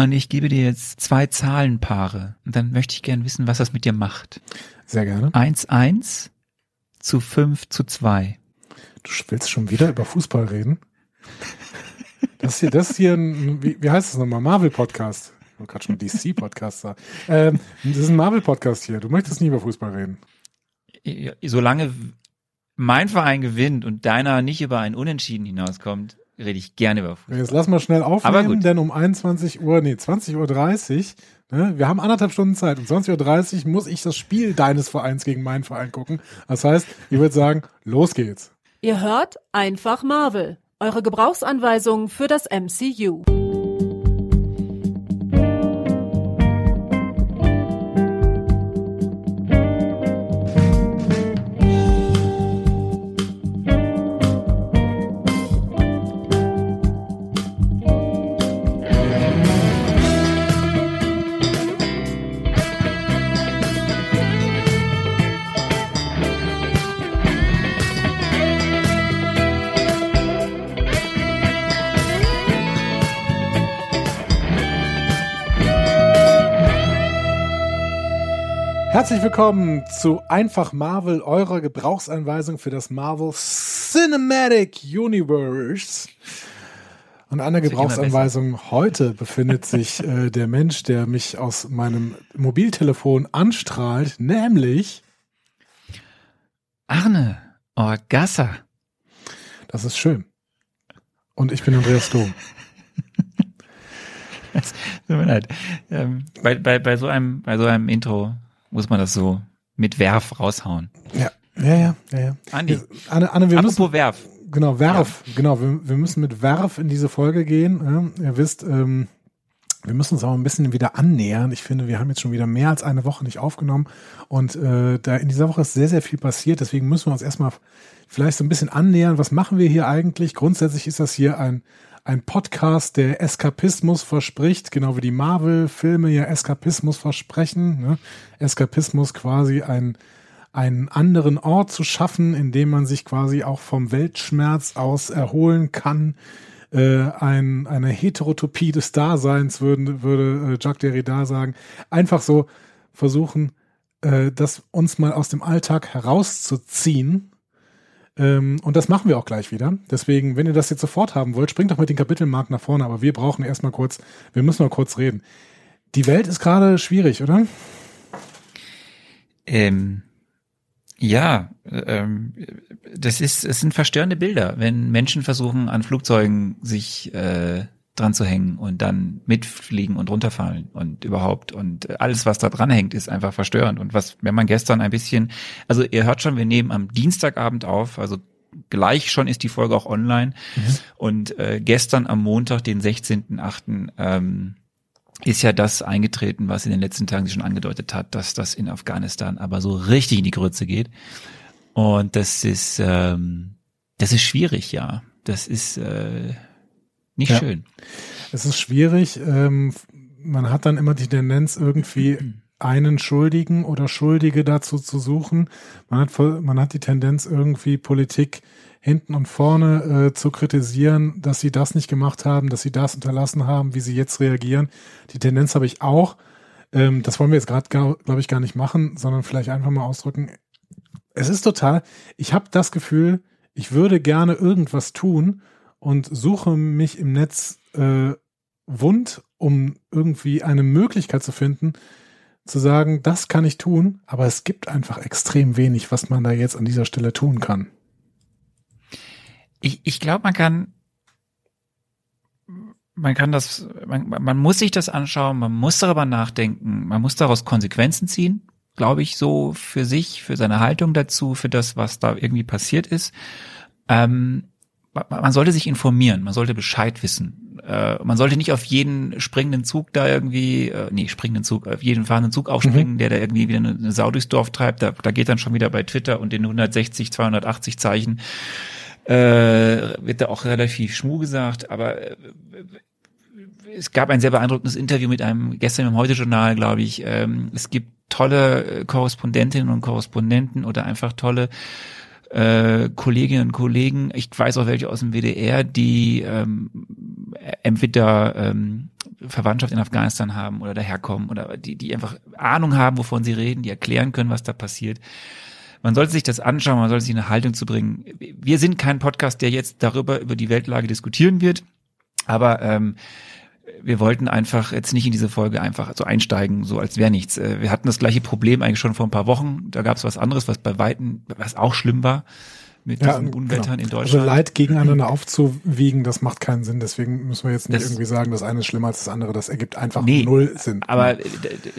Und ich gebe dir jetzt zwei Zahlenpaare. Und dann möchte ich gerne wissen, was das mit dir macht. Sehr gerne. 1-1 zu 5 zu 2. Du willst schon wieder über Fußball reden? Das hier, das hier ein, wie, wie heißt das nochmal? Marvel-Podcast. Ich wollte gerade schon DC-Podcast sagen. Ähm, das ist ein Marvel-Podcast hier. Du möchtest nie über Fußball reden. Solange mein Verein gewinnt und deiner nicht über ein Unentschieden hinauskommt, rede ich gerne über Fußball. Jetzt lass mal schnell aufnehmen, denn um 21 Uhr, nee, 20.30 Uhr, ne, wir haben anderthalb Stunden Zeit. Um 20.30 Uhr muss ich das Spiel deines Vereins gegen meinen Verein gucken. Das heißt, ich würde sagen, los geht's. Ihr hört einfach Marvel, eure Gebrauchsanweisung für das MCU. Herzlich willkommen zu Einfach Marvel, eurer Gebrauchsanweisung für das Marvel Cinematic Universe. Und an der Gebrauchsanweisung heute befindet sich äh, der Mensch, der mich aus meinem Mobiltelefon anstrahlt, nämlich Arne Orgassa. Das ist schön. Und ich bin Andreas Dom. Tut mir leid. Ähm, bei, bei, bei, so einem, bei so einem Intro muss man das so mit Werf raushauen. Ja, ja, ja, ja. ja. Andi, Anne, Anne, wir apropos müssen, Werf. Genau, Werf, ja. genau, wir, wir müssen mit Werf in diese Folge gehen. Ja, ihr wisst, ähm, wir müssen uns auch ein bisschen wieder annähern. Ich finde, wir haben jetzt schon wieder mehr als eine Woche nicht aufgenommen und äh, da in dieser Woche ist sehr, sehr viel passiert. Deswegen müssen wir uns erstmal vielleicht so ein bisschen annähern. Was machen wir hier eigentlich? Grundsätzlich ist das hier ein ein Podcast, der Eskapismus verspricht, genau wie die Marvel-Filme ja Eskapismus versprechen. Ne? Eskapismus quasi ein, einen anderen Ort zu schaffen, in dem man sich quasi auch vom Weltschmerz aus erholen kann. Äh, ein, eine Heterotopie des Daseins würde, würde äh, Jacques Derrida sagen. Einfach so versuchen, äh, das uns mal aus dem Alltag herauszuziehen und das machen wir auch gleich wieder. Deswegen, wenn ihr das jetzt sofort haben wollt, springt doch mit den Kapitelmarken nach vorne. Aber wir brauchen erstmal kurz, wir müssen mal kurz reden. Die Welt ist gerade schwierig, oder? Ähm, ja, ähm, das ist, es sind verstörende Bilder, wenn Menschen versuchen, an Flugzeugen sich äh, dran zu hängen und dann mitfliegen und runterfallen und überhaupt und alles, was da dran hängt, ist einfach verstörend. Und was, wenn man gestern ein bisschen, also ihr hört schon, wir nehmen am Dienstagabend auf, also gleich schon ist die Folge auch online. Mhm. Und äh, gestern am Montag, den 16.8., ähm, ist ja das eingetreten, was in den letzten Tagen sich schon angedeutet hat, dass das in Afghanistan aber so richtig in die Grütze geht. Und das ist, ähm, das ist schwierig, ja. Das ist äh, nicht ja. schön. Es ist schwierig. Ähm, man hat dann immer die Tendenz, irgendwie einen Schuldigen oder Schuldige dazu zu suchen. Man hat, man hat die Tendenz, irgendwie Politik hinten und vorne äh, zu kritisieren, dass sie das nicht gemacht haben, dass sie das unterlassen haben, wie sie jetzt reagieren. Die Tendenz habe ich auch. Ähm, das wollen wir jetzt gerade, glaube ich, gar nicht machen, sondern vielleicht einfach mal ausdrücken. Es ist total, ich habe das Gefühl, ich würde gerne irgendwas tun und suche mich im Netz äh, wund, um irgendwie eine Möglichkeit zu finden, zu sagen, das kann ich tun, aber es gibt einfach extrem wenig, was man da jetzt an dieser Stelle tun kann. Ich, ich glaube, man kann, man kann das, man, man muss sich das anschauen, man muss darüber nachdenken, man muss daraus Konsequenzen ziehen, glaube ich, so für sich, für seine Haltung dazu, für das, was da irgendwie passiert ist. Ähm, man sollte sich informieren, man sollte Bescheid wissen. Äh, man sollte nicht auf jeden springenden Zug da irgendwie, äh, nee, springenden Zug, auf jeden fahrenden Zug aufspringen, mhm. der da irgendwie wieder eine, eine Sau durchs Dorf treibt. Da, da geht dann schon wieder bei Twitter und den 160, 280 Zeichen äh, wird da auch relativ schmu gesagt, aber äh, es gab ein sehr beeindruckendes Interview mit einem gestern im Heute-Journal, glaube ich. Ähm, es gibt tolle äh, Korrespondentinnen und Korrespondenten oder einfach tolle äh, Kolleginnen und Kollegen, ich weiß auch welche aus dem WDR, die ähm, entweder ähm, Verwandtschaft in Afghanistan haben oder daherkommen oder die, die einfach Ahnung haben, wovon sie reden, die erklären können, was da passiert. Man sollte sich das anschauen, man sollte sich eine Haltung zu bringen. Wir sind kein Podcast, der jetzt darüber über die Weltlage diskutieren wird, aber ähm, wir wollten einfach jetzt nicht in diese Folge einfach so einsteigen, so als wäre nichts. Äh, wir hatten das gleiche Problem eigentlich schon vor ein paar Wochen. Da gab es was anderes, was bei Weitem, was auch schlimm war mit Ja, diesen Unwettern genau. in Deutschland. Also Leid gegeneinander aufzuwiegen, das macht keinen Sinn. Deswegen müssen wir jetzt nicht Das- irgendwie sagen, das eine ist schlimmer als das andere. Das ergibt einfach Nee, null Sinn. Aber da,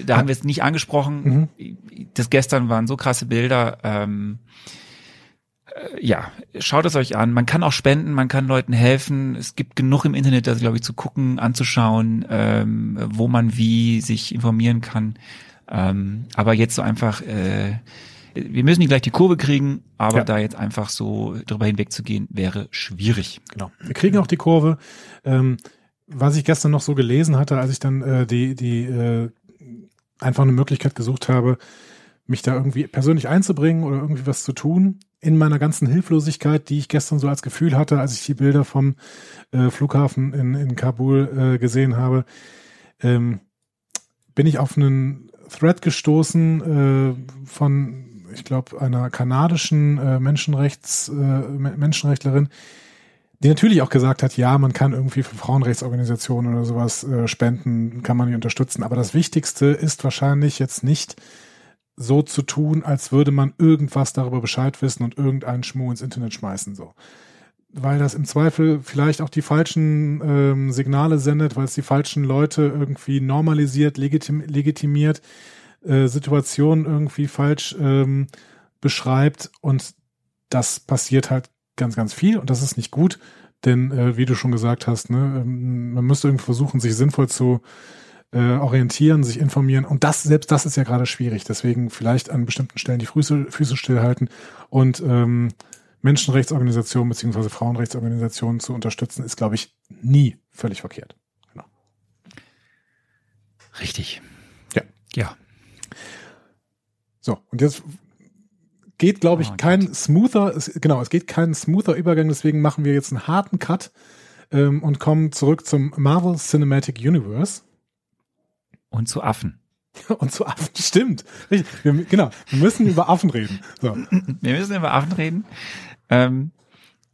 da haben wir es nicht angesprochen. Das gestern waren so krasse Bilder. Ähm, äh, ja, schaut es euch an. Man kann auch spenden, man kann Leuten helfen. Es gibt genug im Internet, das glaube ich zu gucken, anzuschauen, ähm, wo man wie sich informieren kann. Ähm, aber jetzt so einfach, äh, wir müssen nicht gleich die Kurve kriegen, aber Ja. da jetzt einfach so drüber hinwegzugehen, wäre schwierig. Genau. Wir kriegen auch die Kurve. Ähm, was ich gestern noch so gelesen hatte, als ich dann äh, die, die äh, einfach eine Möglichkeit gesucht habe, mich da irgendwie persönlich einzubringen oder irgendwie was zu tun, in meiner ganzen Hilflosigkeit, die ich gestern so als Gefühl hatte, als ich die Bilder vom äh, Flughafen in, in Kabul äh, gesehen habe, ähm, bin ich auf einen Thread gestoßen äh, von, ich glaube, einer kanadischen äh, Menschenrechts, äh, Me- Menschenrechtlerin, die natürlich auch gesagt hat, ja, man kann irgendwie für Frauenrechtsorganisationen oder sowas äh, spenden, kann man die unterstützen. Aber das Wichtigste ist wahrscheinlich jetzt nicht so zu tun, als würde man irgendwas darüber Bescheid wissen und irgendeinen Schmuh ins Internet schmeißen, so. Weil das im Zweifel vielleicht auch die falschen ähm, Signale sendet, weil es die falschen Leute irgendwie normalisiert, legitim legitimiert, äh, Situationen irgendwie falsch ähm, beschreibt. Und das passiert halt ganz, ganz viel. Und das ist nicht gut, denn äh, wie du schon gesagt hast, ne, ähm, man müsste irgendwie versuchen, sich sinnvoll zu äh, orientieren, sich informieren und das, selbst das ist ja gerade schwierig, deswegen vielleicht an bestimmten Stellen die Füße, Füße stillhalten und ähm, Menschenrechtsorganisationen beziehungsweise Frauenrechtsorganisationen zu unterstützen, ist, glaube ich, nie völlig verkehrt. Richtig. Ja. Ja. So, und jetzt geht, glaube ich, Oh kein smoother, es, genau, es geht kein smoother Übergang, deswegen machen wir jetzt einen harten Cut ähm, und kommen zurück zum Marvel Cinematic Universe Und zu Affen. und zu Affen. Stimmt. Richtig. Wir, genau, wir müssen über Affen reden. So. Wir müssen über Affen reden. Ähm,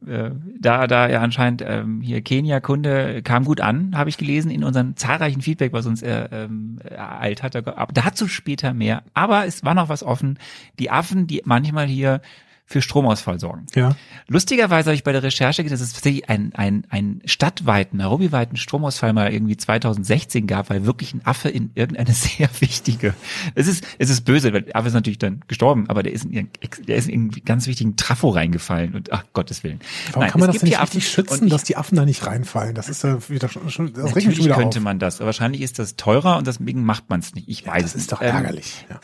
äh, da, da ja anscheinend ähm, hier Kenia-Kunde kam gut an, habe ich gelesen in unseren zahlreichen Feedback, was uns äh, ähm, ereilt hat. Aber dazu später mehr. Aber es war noch was offen. Die Affen, die manchmal hier für Stromausfall sorgen. Ja. Lustigerweise habe ich bei der Recherche gesehen, dass es tatsächlich einen, einen, einen stadtweiten, Nairobi-weiten Stromausfall mal irgendwie 2016 gab, weil wirklich ein Affe in irgendeine sehr wichtige, es ist, es ist böse, weil der Affe ist natürlich dann gestorben, aber der ist in, der ist in irgendwie ganz wichtigen Trafo reingefallen und ach Gottes Willen. Warum Nein, kann man das nicht richtig Affen schützen, und ich- dass die Affen da nicht reinfallen? Das ist ja wieder schon, schon das Natürlich wieder könnte auf. man das, aber wahrscheinlich ist das teurer und deswegen macht man es nicht. Ich weiß das es ist nicht. doch Ähm, ärgerlich. Ja.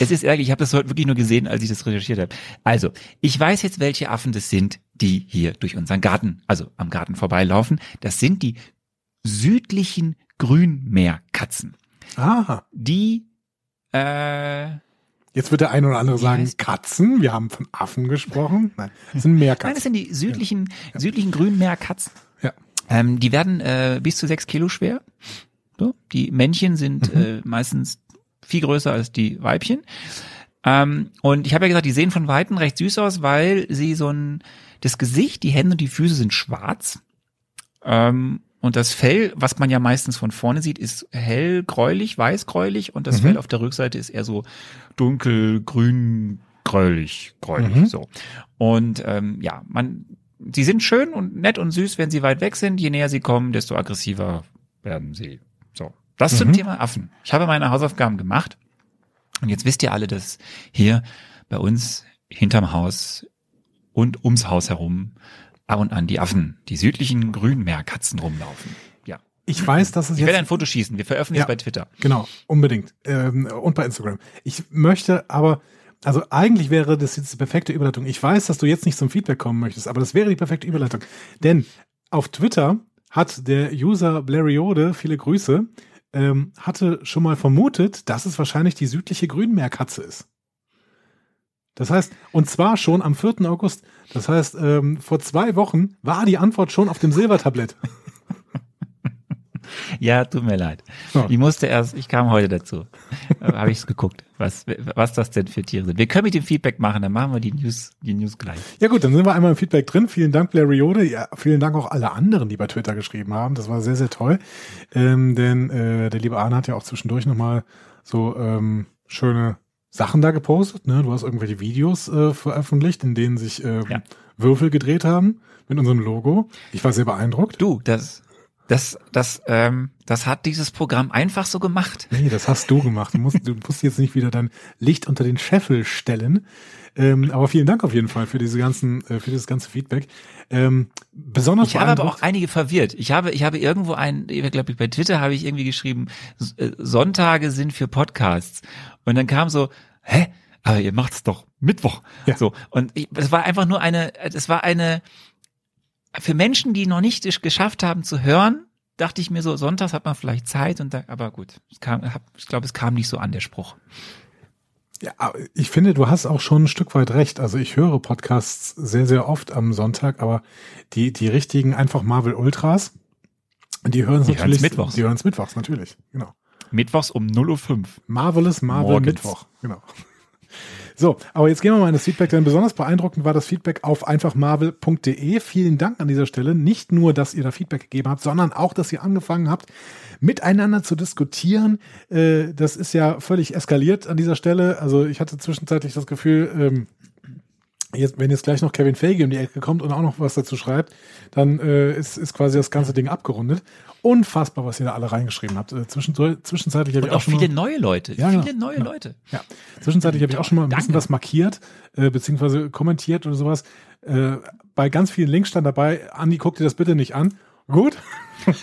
Es ist ärgerlich, ich habe das heute wirklich nur gesehen, als ich das recherchiert habe. Also, ich weiß jetzt, welche Affen das sind, die hier durch unseren Garten, also am Garten vorbeilaufen. Das sind die südlichen Grünmeerkatzen. Aha. Die, äh, Jetzt wird der eine oder andere sagen, heißt- Katzen, wir haben von Affen gesprochen. Nein, das sind mehr nein, das sind die südlichen, südlichen Grünmeerkatzen. Ja. Ähm, die werden äh, bis zu sechs Kilo schwer. So. Die Männchen sind äh, meistens viel größer als die Weibchen. Ähm, und ich habe ja gesagt, die sehen von Weitem recht süß aus, weil sie so ein, das Gesicht, die Hände und die Füße sind schwarz. Ähm, und das Fell, was man ja meistens von vorne sieht, ist hell gräulich, weiß gräulich und das Mhm. Fell auf der Rückseite ist eher so dunkel, grün, gräulich, gräulich, Mhm. so. Und ähm, ja, man, sie sind schön und nett und süß, wenn sie weit weg sind. Je näher sie kommen, desto aggressiver werden sie. So. Das zum Mhm. Thema Affen. Ich habe meine Hausaufgaben gemacht. Und jetzt wisst ihr alle, dass hier bei uns hinterm Haus und ums Haus herum ab und an die Affen, die südlichen Grünmeerkatzen rumlaufen. Ja. Ich weiß, dass es Ich werde jetzt ein Foto schießen. Wir veröffentlichen Ja. es bei Twitter. Genau, unbedingt. Ähm, und bei Instagram. Ich möchte aber, also eigentlich wäre das jetzt die perfekte Überleitung. Ich weiß, dass du jetzt nicht zum Feedback kommen möchtest, aber das wäre die perfekte Überleitung. Denn auf Twitter hat der User Blariode, viele Grüße, ähm, hatte schon mal vermutet, dass es wahrscheinlich die südliche Grünmeerkatze ist. Das heißt, und zwar schon am 4. August. Das heißt, ähm, vor zwei Wochen war die Antwort schon auf dem Silbertablett. Ja, tut mir leid. Ja. Ich musste erst, ich kam heute dazu. Habe ich es geguckt, was, was das denn für Tiere sind. Wir können mit dem Feedback machen, dann machen wir die News, die News gleich. Ja gut, dann sind wir einmal im Feedback drin. Vielen Dank, Blair Riode. Ja, vielen Dank auch alle anderen, die bei Twitter geschrieben haben. Das war sehr, sehr toll. Ähm, denn äh, der liebe Arne hat ja auch zwischendurch nochmal so ähm, schöne Sachen da gepostet. Ne? Du hast irgendwelche Videos äh, veröffentlicht, in denen sich ähm, Ja. Würfel gedreht haben mit unserem Logo. Ich war sehr beeindruckt. Du, das, das, das, ähm, das hat dieses Programm einfach so gemacht. Nee, das hast du gemacht. Du musst, du musst jetzt nicht wieder dein Licht unter den Scheffel stellen. Ähm, aber vielen Dank auf jeden Fall für diese ganzen, äh, für dieses ganze Feedback. Ähm, besonders Ich habe aber auch einige verwirrt. Ich habe, ich habe irgendwo ein, ich glaube ich bei Twitter habe ich irgendwie geschrieben, äh, Sonntage sind für Podcasts. Und dann kam so, hä? Aber ihr macht's doch Mittwoch. Ja. So. Und ich, es war einfach nur eine, es war eine, für Menschen, die noch nicht es geschafft haben zu hören, dachte ich mir so, sonntags hat man vielleicht Zeit und da, aber gut, kam, ich glaube, es kam nicht so an, der Spruch. Ja, ich finde, du hast auch schon ein Stück weit recht. Also ich höre Podcasts sehr, sehr oft am Sonntag, aber die, die richtigen einfach Marvel Ultras, die hören es natürlich. mittwochs. Die hören es mittwochs, natürlich. Genau. Mittwochs um 0.05 Uhr. Marvelous Marvel Morgens. Mittwoch. Genau. So, aber jetzt gehen wir mal in das Feedback, denn besonders beeindruckend war das Feedback auf einfachmarvel.de. Vielen Dank an dieser Stelle. Nicht nur, dass ihr da Feedback gegeben habt, sondern auch, dass ihr angefangen habt, miteinander zu diskutieren. Äh, das ist ja völlig eskaliert an dieser Stelle. Also ich hatte zwischenzeitlich das Gefühl, ähm, jetzt, wenn jetzt gleich noch Kevin Feige um die Ecke kommt und auch noch was dazu schreibt, dann äh, ist, ist quasi das ganze Ding abgerundet. Unfassbar, was ihr da alle reingeschrieben habt. Äh, zwischen, zwischenzeitlich habe ich auch auch schon viele mal, neue Leute. Ja, genau. viele neue Ja. Leute. ja, zwischenzeitlich habe ich auch schon mal ein bisschen Danke. was markiert, äh, beziehungsweise kommentiert oder sowas. Äh, bei ganz vielen Links stand dabei, Andi, guck dir das bitte nicht an. Gut.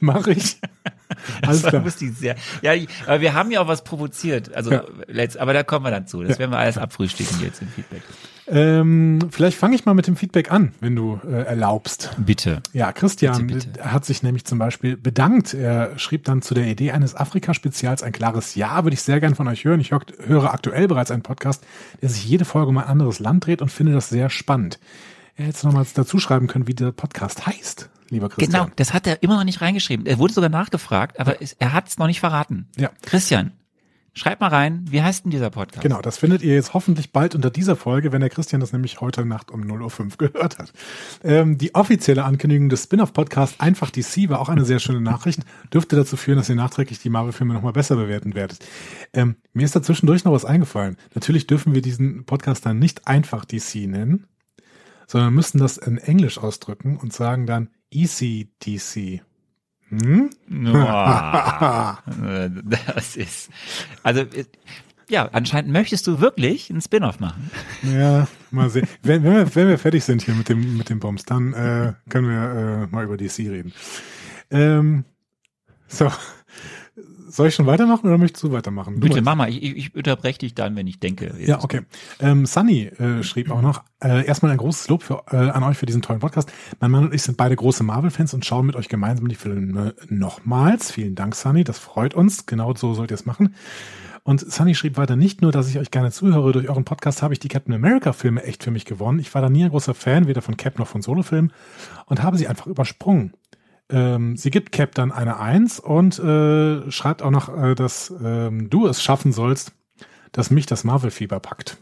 Mache ich. Alles klar. lustig, sehr. Ja, aber wir haben ja auch was provoziert. Also, Ja. letzt, aber da kommen wir dann zu. Das Ja. werden wir alles abfrühstücken jetzt im Feedback. Ähm, vielleicht fange ich mal mit dem Feedback an, wenn du äh, erlaubst. Bitte. Ja, Christian Bitte, bitte. hat sich nämlich zum Beispiel bedankt. Er schrieb dann zu der Idee eines Afrika-Spezials ein klares Ja, würde ich sehr gern von euch hören. Ich hör, höre aktuell bereits einen Podcast, der sich jede Folge um ein anderes Land dreht und finde das sehr spannend. Er hätte nochmals dazu schreiben können, wie der Podcast heißt, lieber Christian. Genau, das hat er immer noch nicht reingeschrieben. Er wurde sogar nachgefragt, aber es, er hat es noch nicht verraten. Ja. Christian, schreib mal rein, wie heißt denn dieser Podcast? Genau, das findet ihr jetzt hoffentlich bald unter dieser Folge, wenn der Christian das nämlich heute Nacht um 0.05 Uhr gehört hat. Ähm, die offizielle Ankündigung des Spin-off-Podcasts Einfach DC war auch eine sehr schöne Nachricht. Dürfte dazu führen, dass ihr nachträglich die Marvel-Filme nochmal besser bewerten werdet. Ähm, mir ist da zwischendurch noch was eingefallen. Natürlich dürfen wir diesen Podcast dann nicht einfach DC nennen, sondern müssen das in Englisch ausdrücken und sagen dann Easy DC. Hm? Äh, das ist, also, äh, ja, anscheinend möchtest du wirklich einen Spin-off machen. Ja, mal sehen. Wenn, wenn, wir, wenn wir fertig sind hier mit dem, mit dem Bums, dann äh, können wir äh, mal über DC reden. Ähm, so. Soll ich schon weitermachen oder möchtest du weitermachen? Bitte. Mama, ich, ich unterbreche dich dann, wenn ich denke. Ja, okay. Ähm, Sunny äh, schrieb auch noch, äh, erstmal ein großes Lob für, äh, an euch für diesen tollen Podcast. Mein Mann und ich sind beide große Marvel-Fans und schauen mit euch gemeinsam die Filme nochmals. Vielen Dank, Sunny, das freut uns. Genau so sollt ihr es machen. Und Sunny schrieb weiter, nicht nur, dass ich euch gerne zuhöre, durch euren Podcast habe ich die Captain America-Filme echt für mich gewonnen. Ich war da nie ein großer Fan, weder von Cap noch von Solo-Filmen und habe sie einfach übersprungen. Ähm, sie gibt Cap dann eine Eins und äh, schreibt auch noch, äh, dass ähm, du es schaffen sollst, dass mich das Marvel-Fieber packt.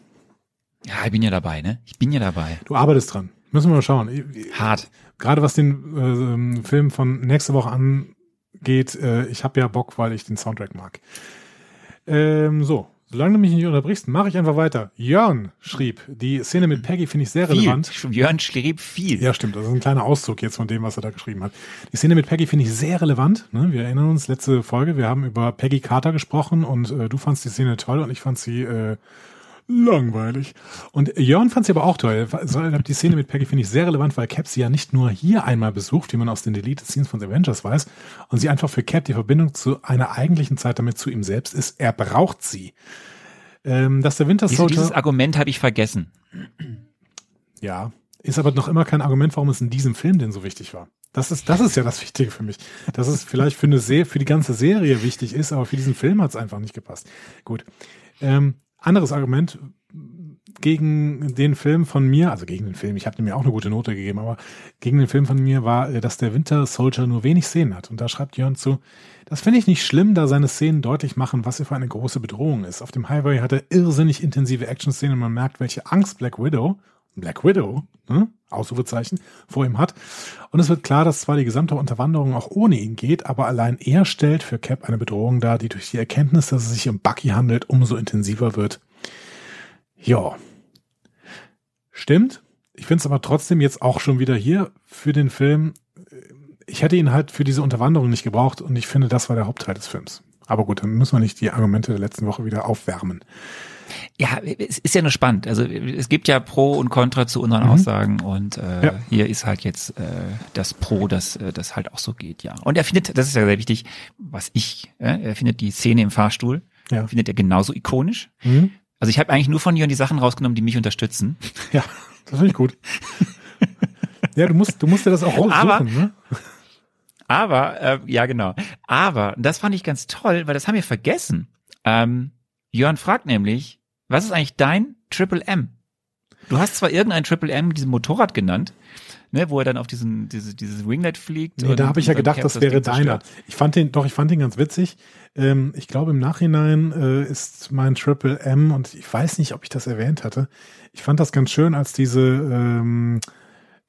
Ja, ich bin ja dabei, ne? Ich bin ja dabei. Du arbeitest dran. Müssen wir mal schauen. Hart. Gerade was den äh, Film von nächste Woche angeht, äh, ich habe ja Bock, weil ich den Soundtrack mag. Ähm, so, solange du mich nicht unterbrichst, mache ich einfach weiter. Jörn schrieb, die Szene mit Peggy finde ich sehr Viel. relevant. Jörn schrieb viel. Ja, stimmt. Das ist ein kleiner Auszug jetzt von dem, was er da geschrieben hat. Die Szene mit Peggy finde ich sehr relevant. Ne? Wir erinnern uns, letzte Folge, wir haben über Peggy Carter gesprochen und äh, du fandst die Szene toll und ich fand sie äh, langweilig. Und Jörn fand sie aber auch toll. Die Szene mit Peggy finde ich sehr relevant, weil Cap sie ja nicht nur hier einmal besucht, wie man aus den Deleted Scenes von The Avengers weiß, und sie einfach für Cap die Verbindung zu einer eigentlichen Zeit damit zu ihm selbst ist. Er braucht sie. Ähm, dass der Winter Soldier dieses Argument habe ich vergessen. ja, ist aber noch immer kein Argument, warum es in diesem Film denn so wichtig war. Das ist, das ist ja das Wichtige für mich. Dass es vielleicht für eine Se für die ganze Serie wichtig ist, aber für diesen Film hat es einfach nicht gepasst. Gut. Ähm, anderes Argument, gegen den Film von mir, also gegen den Film, ich habe mir auch eine gute Note gegeben, aber gegen den Film von mir war, äh, dass der Winter Soldier nur wenig Szenen hat. Und da schreibt Jörn zu, das finde ich nicht schlimm, da seine Szenen deutlich machen, was er für eine große Bedrohung ist. Auf dem Highway hat er irrsinnig intensive Action-Szenen und man merkt, welche Angst Black Widow, Black Widow, ne? Ausrufezeichen, vor ihm hat. Und es wird klar, dass zwar die gesamte Unterwanderung auch ohne ihn geht, aber allein er stellt für Cap eine Bedrohung dar, die durch die Erkenntnis, dass es sich um Bucky handelt, umso intensiver wird. Ja. Stimmt. Ich finde es aber trotzdem jetzt auch schon wieder hier für den Film. Ich hätte ihn halt für diese Unterwanderung nicht gebraucht und ich finde, das war der Hauptteil des Films. Aber gut, dann müssen wir nicht die Argumente der letzten Woche wieder aufwärmen. Ja, es ist ja nur spannend. Also es gibt ja Pro und Contra zu unseren mhm. Aussagen und äh, ja. hier ist halt jetzt äh, das Pro, dass äh, das halt auch so geht, ja. Und er findet, das ist ja sehr wichtig, was ich, äh, er findet die Szene im Fahrstuhl, ja. findet er genauso ikonisch. Mhm. Also ich habe eigentlich nur von Jörn die Sachen rausgenommen, die mich unterstützen. Ja, das finde ich gut. ja, du musst, du musst dir das auch raussuchen, aber, ne? Aber, äh, ja genau. Aber, das fand ich ganz toll, weil das haben wir vergessen. Ähm, Jörn fragt nämlich, was ist eigentlich dein Triple M? Du hast zwar irgendein Triple M mit diesem Motorrad genannt, ne, wo er dann auf diesen, diese, dieses Winglet fliegt. Nee, da habe ich ja gedacht, das wäre deiner. Ich fand den, doch, ich fand den ganz witzig. Ähm, ich glaube, im Nachhinein äh, ist mein Triple M, und ich weiß nicht, ob ich das erwähnt hatte. Ich fand das ganz schön, als diese, ähm,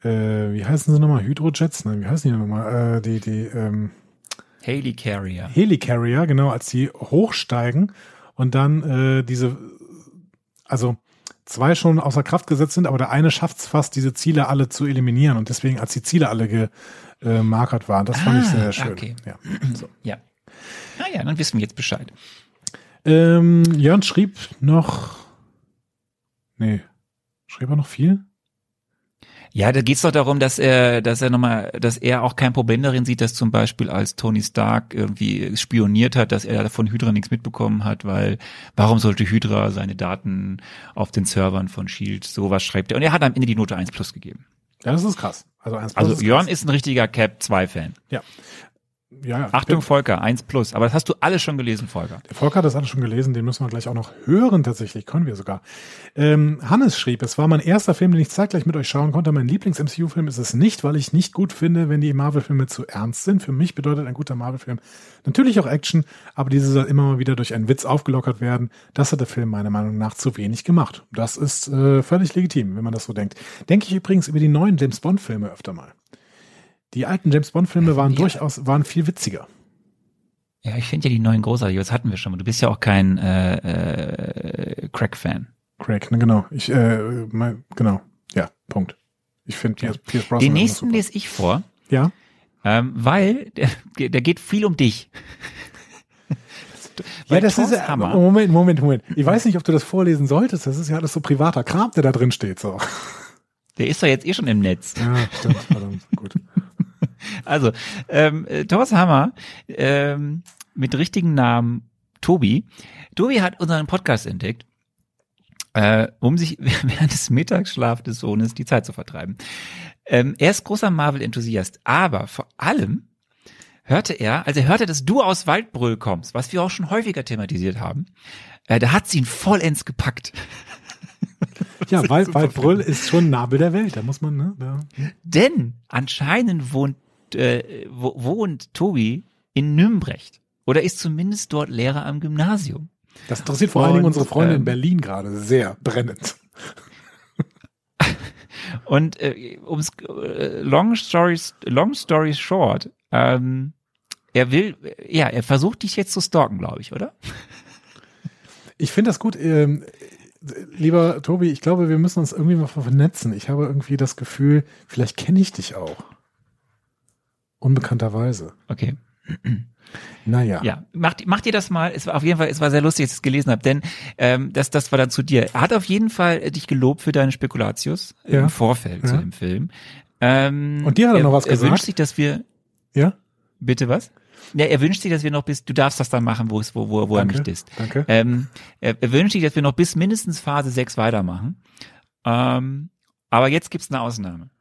äh, wie heißen sie nochmal? Hydrojets? Nein, wie heißen die nochmal? Äh, die, die, ähm, Helicarrier. Helicarrier, genau, als sie hochsteigen und dann äh, diese, also zwei schon außer Kraft gesetzt sind, aber der eine schafft es fast, diese Ziele alle zu eliminieren und deswegen, als die Ziele alle gemarkert äh, waren, das fand ich sehr, sehr schön. Okay. Ja. So, ja. Ah ja, dann wissen wir jetzt Bescheid. Ähm, Jörn schrieb noch, nee, schrieb er noch viel? Ja, da geht's doch darum, dass er, dass er nochmal, dass er auch kein Problem darin sieht, dass zum Beispiel als Tony Stark irgendwie spioniert hat, dass er von Hydra nichts mitbekommen hat, weil warum sollte Hydra seine Daten auf den Servern von Shield, sowas schreibt er. Und er hat am Ende die Note 1 plus gegeben. Ja, das ist krass. Also 1 plus. Also Jörn ist ein richtiger Cap 2 Fan. Ja. Ja, ja. Achtung, Volker, eins plus. Aber das hast du alles schon gelesen, Volker. Der Volker hat das alles schon gelesen, den müssen wir gleich auch noch hören, tatsächlich, können wir sogar. Ähm, Hannes schrieb, es war mein erster Film, den ich zeitgleich mit euch schauen konnte. Mein Lieblings-MCU-Film ist es nicht, weil ich nicht gut finde, wenn die Marvel-Filme zu ernst sind. Für mich bedeutet ein guter Marvel-Film natürlich auch Action, aber diese soll immer mal wieder durch einen Witz aufgelockert werden. Das hat der Film meiner Meinung nach zu wenig gemacht. Das ist äh, völlig legitim, wenn man das so denkt. Denke ich übrigens über die neuen James Bond-Filme öfter mal. Die alten James Bond-Filme waren ja. durchaus, waren viel witziger. Ja, ich finde ja die neuen großartig, das hatten wir schon mal. Du bist ja auch kein äh, äh, Crack-Fan. Crack, ne, genau. Ich, äh, mein, genau. Ja, Punkt. Ich finde Pierce, Pierce Brosnan Den nächsten lese ich vor. Ja. Ähm, weil der, der geht viel um dich. ja, das ist ja, Hammer. Moment, Moment, Moment. Ich weiß nicht, ob du das vorlesen solltest. Das ist ja alles so privater Kram, der da drin steht. So. Der ist doch jetzt eh schon im Netz. Ja, stimmt. Verdammt, gut. Also, ähm, äh, Thomas Hammer ähm, mit richtigen Namen Tobi. Tobi hat unseren Podcast entdeckt, äh, um sich während des Mittagsschlafs des Sohnes die Zeit zu vertreiben. Ähm, er ist großer Marvel-Enthusiast, aber vor allem hörte er, als er hörte, dass du aus Waldbrüll kommst, was wir auch schon häufiger thematisiert haben, äh, da hat sie ihn vollends gepackt. Ja, Wald, Waldbrüll ist schon Nabel der Welt, da muss man, ne? Ja. Denn anscheinend wohnt äh, wohnt Tobi in Nümbrecht oder ist zumindest dort Lehrer am Gymnasium. Das interessiert vor allen Dingen unsere Freunde ähm, in Berlin gerade sehr brennend. Und äh, ums äh, long stories long story short, ähm, er will, ja, er versucht dich jetzt zu stalken, glaube ich, oder? Ich finde das gut. Ähm, lieber Tobi, ich glaube, wir müssen uns irgendwie mal vernetzen. Ich habe irgendwie das Gefühl, vielleicht kenne ich dich auch. Unbekannterweise. Okay. Naja. Ja, macht, macht ihr das mal. Es war auf jeden Fall, es war sehr lustig, als ich es gelesen habe, denn ähm, das, das war dann zu dir. Er hat auf jeden Fall dich gelobt für deine Spekulatius ja. im Vorfeld ja. zu dem Film. Ähm, Und dir hat er, er noch was er gesagt? Er wünscht sich, dass wir. Ja? Bitte was? Ja, er wünscht sich, dass wir noch bis, du darfst das dann machen, wo es, wo, wo, wo danke, er nicht ist. Danke. Ähm, er, er wünscht sich, dass wir noch bis mindestens Phase 6 weitermachen. Ähm, aber jetzt gibt's eine Ausnahme.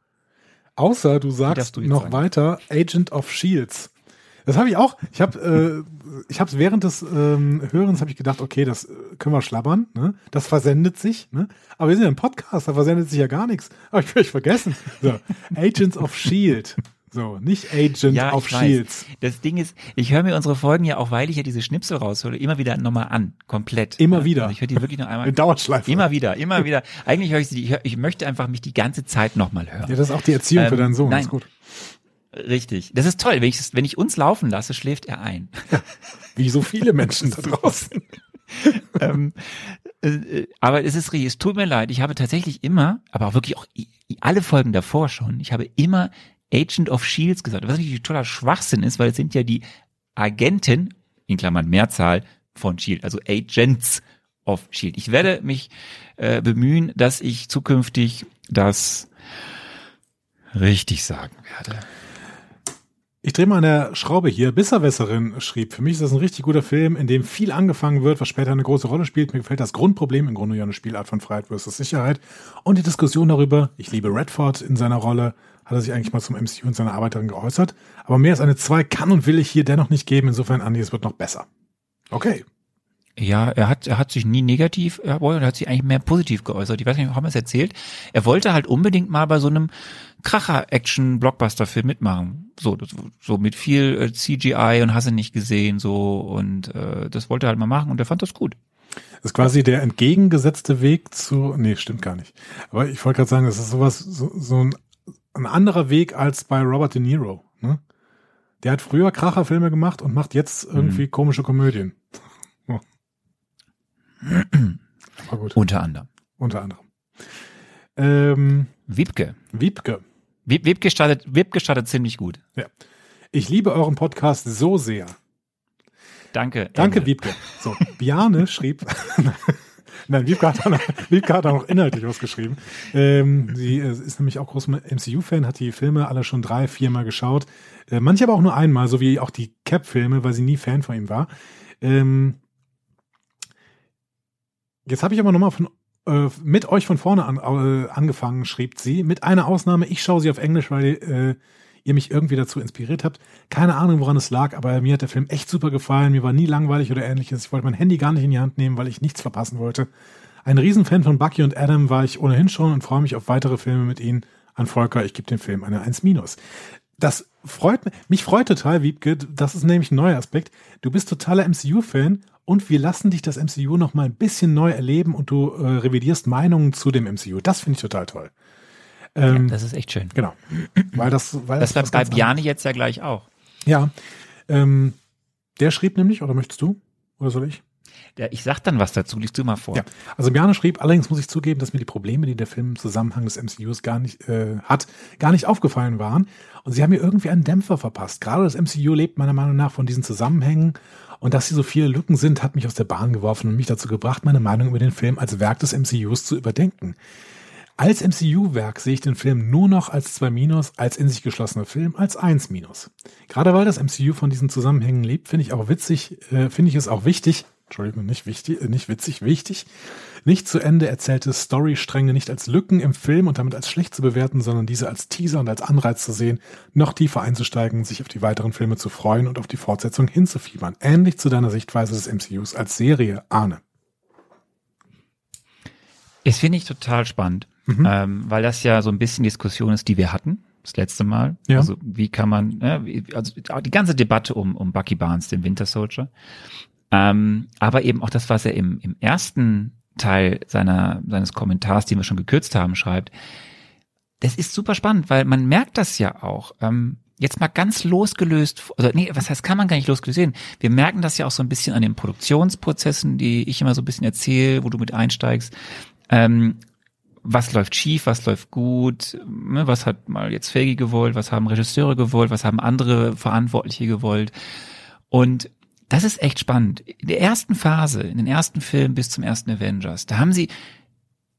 Außer du sagst du noch sagen? weiter Agent of Shields. Das habe ich auch. Ich habe äh, ich habe es während des ähm, Hörens habe ich gedacht, okay, das äh, können wir schlabbern. Ne? Das versendet sich. Ne? Aber wir sind ja ein Podcast, da versendet sich ja gar nichts. Habe ich völlig vergessen. So, Agents of Shield. So, nicht Agent Ja, of ich weiß. Shields. Das Ding ist, ich höre mir unsere Folgen ja auch, weil ich ja diese Schnipsel raushole, immer wieder nochmal an, komplett. Immer wieder. Also ich höre die wirklich noch einmal. In Dauerschleife. Immer wieder, immer wieder. Eigentlich höre ich sie, ich, hör, ich möchte einfach mich die ganze Zeit nochmal hören. Ja, das ist auch die Erziehung für Ähm, deinen Sohn. nein. Das ist gut. Richtig. Das ist toll. Wenn ich, wenn ich uns laufen lasse, schläft er ein. Wie so viele Menschen da draußen. ähm, äh, äh, aber es ist richtig, es tut mir leid. Ich habe tatsächlich immer, aber auch wirklich auch alle Folgen davor schon, ich habe immer Agent of Shields gesagt, was natürlich totaler Schwachsinn ist, weil es sind ja die Agenten, in Klammern Mehrzahl, von Shield, also Agents of Shield. Ich werde mich äh, bemühen, dass ich zukünftig das richtig sagen werde. Ich drehe mal an der Schraube hier. Bisserwässerin schrieb, für mich ist das ein richtig guter Film, in dem viel angefangen wird, was später eine große Rolle spielt. Mir gefällt das Grundproblem, im Grunde ja eine Spielart von Freiheit versus Sicherheit. Und die Diskussion darüber, ich liebe Redford in seiner Rolle, hat er sich eigentlich mal zum MCU und seiner Arbeit darin geäußert. Aber mehr als eine 2 kann und will ich hier dennoch nicht geben. Insofern, Andi, es wird noch besser. Okay. Ja, er hat, er hat sich nie negativ, er er hat sich eigentlich mehr positiv geäußert. Ich weiß nicht, haben wir es erzählt? Er wollte halt unbedingt mal bei so einem Kracher-Action-Blockbuster-Film mitmachen. So, das, so mit viel äh, CGI und hast du nicht gesehen, so und äh, das wollte er halt mal machen und er fand das gut. Das ist quasi der entgegengesetzte Weg zu, nee, stimmt gar nicht. Aber ich wollte gerade sagen, das ist sowas, so, so ein, ein anderer Weg als bei Robert De Niro. Ne? Der hat früher Kracherfilme gemacht und macht jetzt irgendwie komische Komödien. Oh. Aber gut, Unter anderem. unter anderem. Ähm, Wiebke. Wiebke, Wieb, Wiebke startet, Wiebke startet ziemlich gut. ich liebe euren Podcast so sehr. Danke. Danke, Ende. Wiebke. So, Biane schrieb, nein, Wiebke hat, noch, Wiebke hat da noch inhaltlich was geschrieben. Ähm, sie äh, ist nämlich auch großer MCU-Fan, hat die Filme alle schon drei, viermal geschaut. Äh, manche aber auch nur einmal, so wie auch die Cap-Filme, weil sie nie Fan von ihm war. Ähm, jetzt habe ich aber nochmal von äh, mit euch von vorne an, äh, angefangen, schrieb sie. Mit einer Ausnahme, ich schaue sie auf Englisch, weil äh, ihr mich irgendwie dazu inspiriert habt. Keine Ahnung, woran es lag, aber mir hat der Film echt super gefallen. Mir war nie langweilig oder ähnliches. Ich wollte mein Handy gar nicht in die Hand nehmen, weil ich nichts verpassen wollte. Ein Riesenfan von Bucky und Adam war ich ohnehin schon und freue mich auf weitere Filme mit ihnen. An Volker, ich gebe dem Film eine 1 Das freut mich. Mich freut total, Wiebke. Das ist nämlich ein neuer Aspekt. Du bist totaler MCU-Fan und wir lassen dich das MCU noch mal ein bisschen neu erleben und du äh, revidierst Meinungen zu dem MCU. Das finde ich total toll. Ähm, Das ist echt schön. Genau. Weil das, weil Das war was bei Bjane jetzt ja gleich auch. ja. Ähm, der schrieb nämlich, oder möchtest du? Oder soll ich? Der, ich sag dann was dazu, liest du mal vor. Ja. Also Bjarne schrieb, allerdings muss ich zugeben, dass mir die Probleme, die der Film im Zusammenhang des MCUs gar nicht äh, hat, gar nicht aufgefallen waren. Und sie haben mir irgendwie einen Dämpfer verpasst. Gerade das MCU lebt meiner Meinung nach von diesen Zusammenhängen. Und dass sie so viele Lücken sind, hat mich aus der Bahn geworfen und mich dazu gebracht, meine Meinung über den Film als Werk des MCUs zu überdenken. Als MCU-Werk sehe ich den Film nur noch als 2 Minus, als in sich geschlossener Film als 1 Minus. Gerade weil das MCU von diesen Zusammenhängen lebt, finde ich auch witzig, äh, finde ich es auch wichtig, Entschuldigung, nicht wichtig, äh, nicht witzig, wichtig, nicht zu Ende erzählte Storystränge nicht als Lücken im Film und damit als schlecht zu bewerten, sondern diese als Teaser und als Anreiz zu sehen, noch tiefer einzusteigen, sich auf die weiteren Filme zu freuen und auf die Fortsetzung hinzufiebern. Ähnlich zu deiner Sichtweise des MCUs als Serie, Arne. Das finde ich total spannend, Mhm. ähm, weil das ja so ein bisschen Diskussion ist, die wir hatten das letzte Mal. Ja. Also wie kann man, wie- also die ganze Debatte um, um Bucky Barnes, den Winter Soldier, ähm, aber eben auch das, was er im, im ersten Teil seiner, seines Kommentars, den wir schon gekürzt haben, schreibt. Das ist super spannend, weil man merkt das ja auch. Ähm, jetzt mal ganz losgelöst, oder nee, was heißt, kann man gar nicht losgelöst sehen. Wir merken das ja auch so ein bisschen an den Produktionsprozessen, die ich immer so ein bisschen erzähle, wo du mit einsteigst. Ähm, was läuft schief, was läuft gut, ne, was hat mal jetzt Feige gewollt, was haben Regisseure gewollt, was haben andere Verantwortliche gewollt. Und das ist echt spannend. In der ersten Phase, in den ersten Filmen bis zum ersten Avengers, da haben sie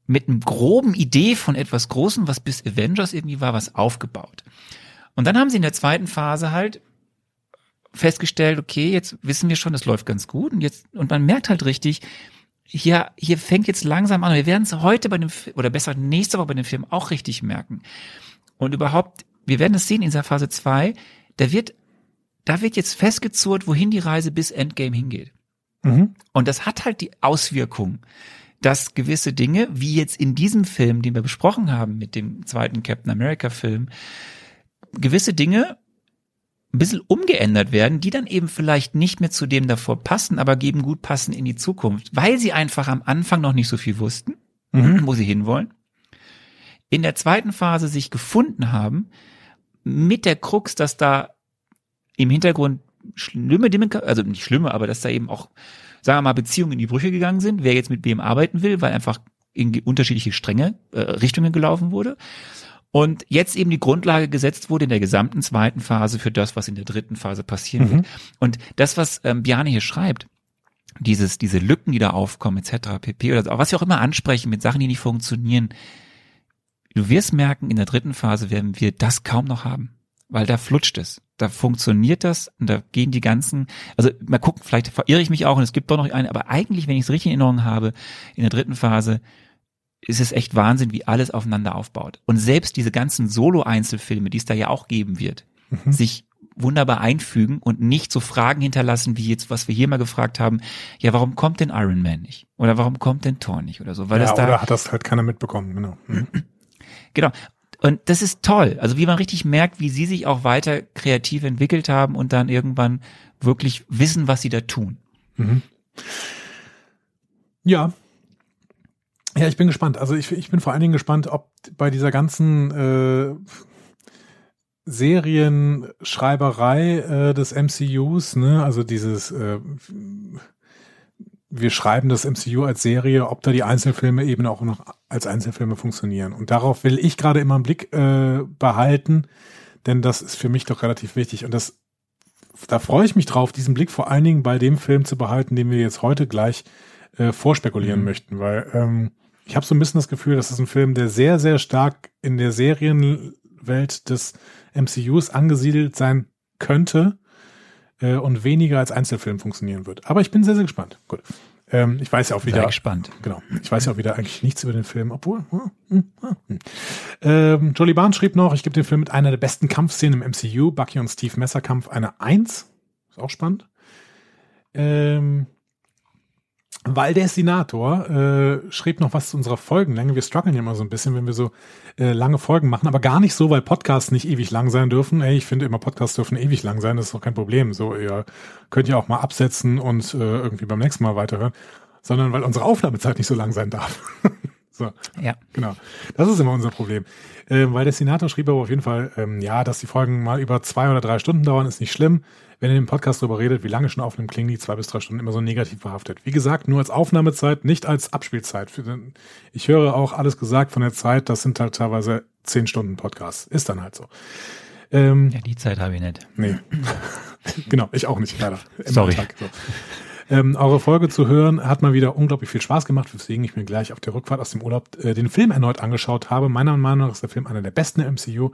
mit einem groben Idee von etwas Großem, was bis Avengers irgendwie war, was aufgebaut. Und dann haben sie in der zweiten Phase halt festgestellt, okay, jetzt wissen wir schon, das läuft ganz gut und jetzt, und man merkt halt richtig, hier, hier fängt jetzt langsam an. Wir werden es heute bei dem Film, oder besser nächste Woche bei dem Film auch richtig merken. Und überhaupt, wir werden es sehen in dieser Phase zwei. da wird da wird jetzt festgezurrt, wohin die Reise bis Endgame hingeht. Mhm. Und das hat halt die Auswirkung, dass gewisse Dinge, wie jetzt in diesem Film, den wir besprochen haben mit dem zweiten Captain America Film, gewisse Dinge ein bisschen umgeändert werden, die dann eben vielleicht nicht mehr zu dem davor passen, aber geben gut passen in die Zukunft, weil sie einfach am Anfang noch nicht so viel wussten, Mhm. wo sie hinwollen. In der zweiten Phase sich gefunden haben, mit der Krux, dass da im Hintergrund schlimme Dinge, also nicht schlimme, aber dass da eben auch, sagen wir mal, Beziehungen in die Brüche gegangen sind, wer jetzt mit wem arbeiten will, weil einfach in unterschiedliche Stränge, äh, Richtungen gelaufen wurde. Und jetzt eben die Grundlage gesetzt wurde in der gesamten zweiten Phase für das, was in der dritten Phase passieren Mhm. wird. Und das, was ähm, Biane hier schreibt, dieses, diese Lücken, die da aufkommen, etc., pp. oder was wir auch immer ansprechen mit Sachen, die nicht funktionieren, du wirst merken, in der dritten Phase werden wir das kaum noch haben. Weil da flutscht es. Da funktioniert das und da gehen die ganzen, also mal gucken, vielleicht verirre ich mich auch und es gibt doch noch eine, aber eigentlich, wenn ich es richtig in Erinnerung habe, in der dritten Phase ist es echt Wahnsinn, wie alles aufeinander aufbaut. Und selbst diese ganzen Solo-Einzelfilme, die es da ja auch geben wird, Mhm. sich wunderbar einfügen und nicht so Fragen hinterlassen, wie jetzt, was wir hier mal gefragt haben, ja, warum kommt denn Iron Man nicht? Oder warum kommt denn Thor nicht? Oder so, weil ja, das da, oder hat das halt keiner mitbekommen, genau. Mhm. genau. Und das ist toll. Also wie man richtig merkt, wie sie sich auch weiter kreativ entwickelt haben und dann irgendwann wirklich wissen, was sie da tun. Mhm. Ja. Ja, ich bin gespannt. Also ich, ich bin vor allen Dingen gespannt, ob bei dieser ganzen äh, Serienschreiberei äh, des MCUs, ne, also dieses äh, wir schreiben das MCU als Serie, ob da die Einzelfilme eben auch noch als Einzelfilme funktionieren. Und darauf will ich gerade immer einen Blick äh, behalten, denn das ist für mich doch relativ wichtig. Und das, da freue ich mich drauf, diesen Blick vor allen Dingen bei dem Film zu behalten, den wir jetzt heute gleich äh, vorspekulieren Mhm. möchten, weil ähm, ich habe so ein bisschen das Gefühl, das ist ein Film, der sehr, sehr stark in der Serienwelt des MCUs angesiedelt sein könnte äh, und weniger als Einzelfilm funktionieren wird. Aber ich bin sehr, sehr gespannt. Gut. Ähm, ich weiß ja auch Sehr wieder, gespannt. genau, ich weiß ja auch wieder eigentlich nichts über den Film, obwohl. hm, hm, hm. Ähm, Jolly Barnes schrieb noch, ich gebe den Film mit einer der besten Kampfszenen im MCU, Bucky und Steve Messerkampf, eine Eins. Ist auch spannend. Ähm, weil der Senator äh, schrieb noch was zu unserer Folgenlänge. Wir strugglen ja immer so ein bisschen, wenn wir so äh, lange Folgen machen, aber gar nicht so, weil Podcasts nicht ewig lang sein dürfen. Ey, ich finde immer, Podcasts dürfen ewig lang sein, das ist doch kein Problem. So, ihr könnt ja auch mal absetzen und äh, irgendwie beim nächsten Mal weiterhören, sondern weil unsere Aufnahmezeit nicht so lang sein darf. so. Ja. Genau. Das ist immer unser Problem. Ähm, weil der Senator schrieb aber auf jeden Fall, ähm, ja, dass die Folgen mal über zwei oder drei Stunden dauern, ist nicht schlimm. Wenn ihr im Podcast darüber redet, wie lange schon aufnehmen, klingen die zwei bis drei Stunden immer so negativ behaftet. Wie gesagt, nur als Aufnahmezeit, nicht als Abspielzeit. Ich höre auch alles gesagt von der Zeit, das sind halt teilweise zehn Stunden Podcasts. Ist dann halt so. Ähm, Ja, die Zeit habe ich nicht. Nee. genau, ich auch nicht, leider. Sorry. Alltag, so. Ähm, eure Folge zu hören hat mal wieder unglaublich viel Spaß gemacht, weswegen ich mir gleich auf der Rückfahrt aus dem Urlaub äh, den Film erneut angeschaut habe. Meiner Meinung nach ist der Film einer der besten im MCU.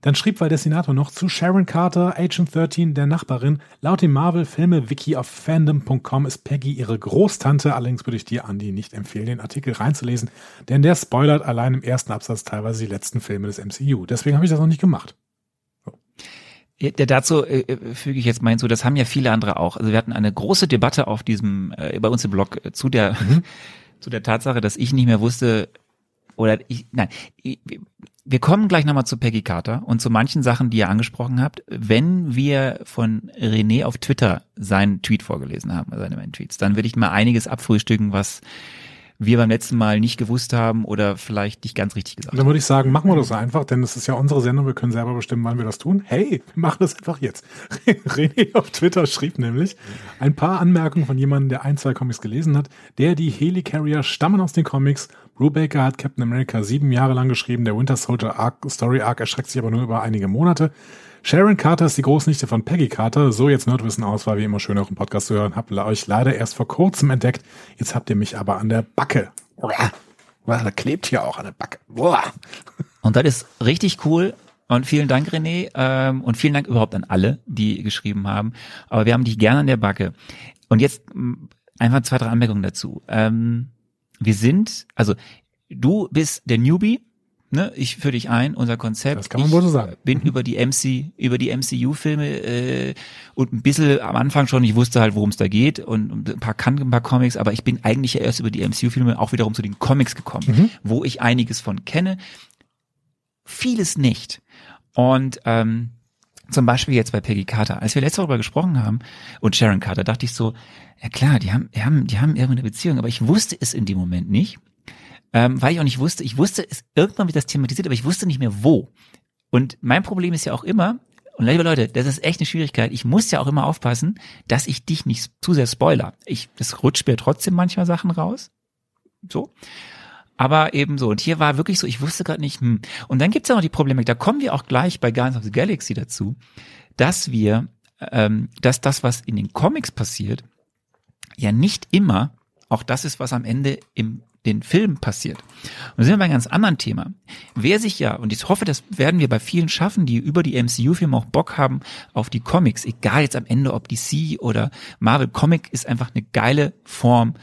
Dann schrieb Valdestinator noch zu Sharon Carter, Agent 13, der Nachbarin. Laut dem Marvel-Filme-Wiki auf fandom.com ist Peggy ihre Großtante. Allerdings würde ich dir, Andi, nicht empfehlen, den Artikel reinzulesen, denn der spoilert allein im ersten Absatz teilweise die letzten Filme des MCU. Deswegen habe ich das noch nicht gemacht. Ja, dazu äh, äh, füge ich jetzt mal hinzu, das haben ja viele andere auch. Also wir hatten eine große Debatte auf diesem, äh, bei uns im Blog äh, zu der, zu der Tatsache, dass ich nicht mehr wusste, oder ich, nein, ich, wir kommen gleich nochmal zu Peggy Carter und zu manchen Sachen, die ihr angesprochen habt, wenn wir von René auf Twitter seinen Tweet vorgelesen haben, also seine Tweets, dann würde ich mal einiges abfrühstücken, was wir beim letzten Mal nicht gewusst haben oder vielleicht nicht ganz richtig gesagt Und dann würde ich sagen, machen wir das einfach, denn es ist ja unsere Sendung, wir können selber bestimmen, wann wir das tun. Hey, wir machen das einfach jetzt. René auf Twitter schrieb nämlich ein paar Anmerkungen von jemandem, der ein, zwei Comics gelesen hat, der die Helicarrier stammen aus den Comics. Brubaker hat Captain America sieben Jahre lang geschrieben, der Winter Soldier Arc, Story Arc erschreckt sich aber nur über einige Monate. Sharon Carter ist die Großnichte von Peggy Carter. So jetzt Nerdwissen aus, war wie immer schön, im Podcast zu hören. Hab euch leider erst vor kurzem entdeckt. Jetzt habt ihr mich aber an der Backe. Uah. Uah, Da klebt hier auch an der Backe. Uah. Und das ist richtig cool. Und vielen Dank, René. Ähm, und vielen Dank überhaupt an alle, die geschrieben haben. Aber wir haben dich gerne an der Backe. Und jetzt mh, einfach zwei, drei Anmerkungen dazu. Ähm, wir sind, also du bist der Newbie, ne, ich führe dich ein, unser Konzept. Das kann man ich wohl so sagen. bin über die MC, über die MCU-Filme äh, und ein bisschen am Anfang schon, ich wusste halt, worum es da geht und ein paar kannte ein paar Comics, aber ich bin eigentlich ja erst über die MCU-Filme auch wiederum zu den Comics gekommen, Mhm. wo ich einiges von kenne, vieles nicht. Und ähm, zum Beispiel jetzt bei Peggy Carter, als wir letzte Woche darüber gesprochen haben und Sharon Carter, dachte ich so, ja klar, die haben, die haben, die haben irgendeine Beziehung, aber ich wusste es in dem Moment nicht, ähm, weil ich auch nicht wusste, ich wusste es, irgendwann wird das thematisiert, aber ich wusste nicht mehr wo. Und mein Problem ist ja auch immer, und liebe Leute, das ist echt eine Schwierigkeit, ich muss ja auch immer aufpassen, dass ich dich nicht zu sehr spoiler. Ich, das rutscht mir trotzdem manchmal Sachen raus, so. Aber eben so. Und hier war wirklich so, ich wusste gerade nicht, hm. Und dann gibt's ja noch die Problematik, da kommen wir auch gleich bei Guardians of the Galaxy dazu, dass wir, ähm, dass das, was in den Comics passiert, ja nicht immer auch das ist, was am Ende im den Film passiert. Und da sind wir bei einem ganz anderen Thema. Wer sich ja, und ich hoffe, das werden wir bei vielen schaffen, die über die MCU-Filme auch Bock haben auf die Comics, egal jetzt am Ende, ob DC oder Marvel, Comic ist einfach eine geile Form.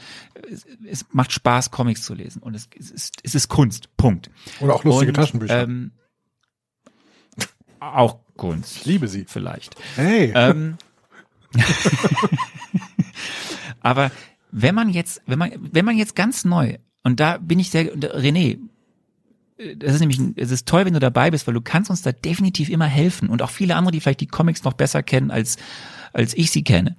Es, macht Spaß, Comics zu lesen. Und es, es, ist, es ist Kunst. Punkt. Oder auch lustige und, Taschenbücher. Ähm, auch Kunst. ich liebe sie. Vielleicht. Hey. Ähm, aber wenn man jetzt, wenn man, wenn man jetzt ganz neu, und da bin ich sehr, und René, äh, das ist nämlich, es ist toll, wenn du dabei bist, weil du kannst uns da definitiv immer helfen und auch viele andere, die vielleicht die Comics noch besser kennen als, als ich sie kenne.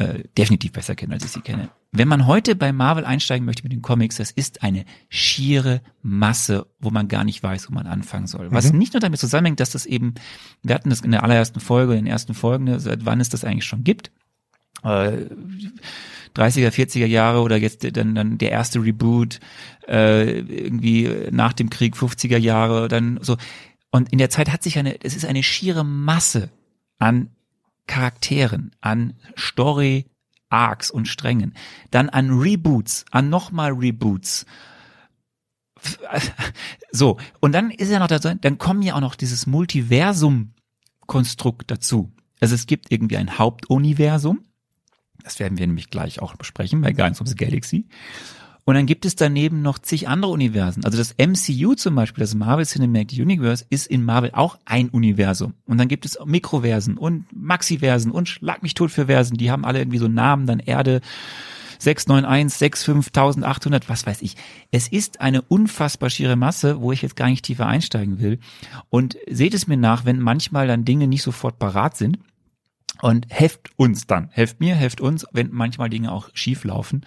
Äh, definitiv besser kennen, als ich sie kenne. Wenn man heute bei Marvel einsteigen möchte mit den Comics, das ist eine schiere Masse, wo man gar nicht weiß, wo man anfangen soll. Was nicht nur damit zusammenhängt, dass das eben, wir hatten das in der allerersten Folge, in den ersten Folgen, ne, seit wann es das eigentlich schon gibt. Äh, 30er, 40er Jahre oder jetzt dann, dann der erste Reboot, äh, irgendwie nach dem Krieg 50er Jahre, dann so. Und in der Zeit hat sich eine, es ist eine schiere Masse an Charakteren, an Story, Arcs und Strängen, dann an Reboots, an nochmal Reboots. So, und dann ist ja noch da, dann kommen ja auch noch dieses Multiversum-Konstrukt dazu. Also es gibt irgendwie ein Hauptuniversum, das werden wir nämlich gleich auch besprechen bei Guardians of the Galaxy. Und dann gibt es daneben noch zig andere Universen. Also das MCU zum Beispiel, das Marvel Cinematic Universe, ist in Marvel auch ein Universum. Und dann gibt es Mikroversen und Maxiversen und Schlag mich tot für Versen. Die haben alle irgendwie so Namen, dann Erde 691, 65800, was weiß ich. Es ist eine unfassbar schiere Masse, wo ich jetzt gar nicht tiefer einsteigen will. Und seht es mir nach, wenn manchmal dann Dinge nicht sofort parat sind. Und helft uns dann, helft mir, helft uns, wenn manchmal Dinge auch schief laufen.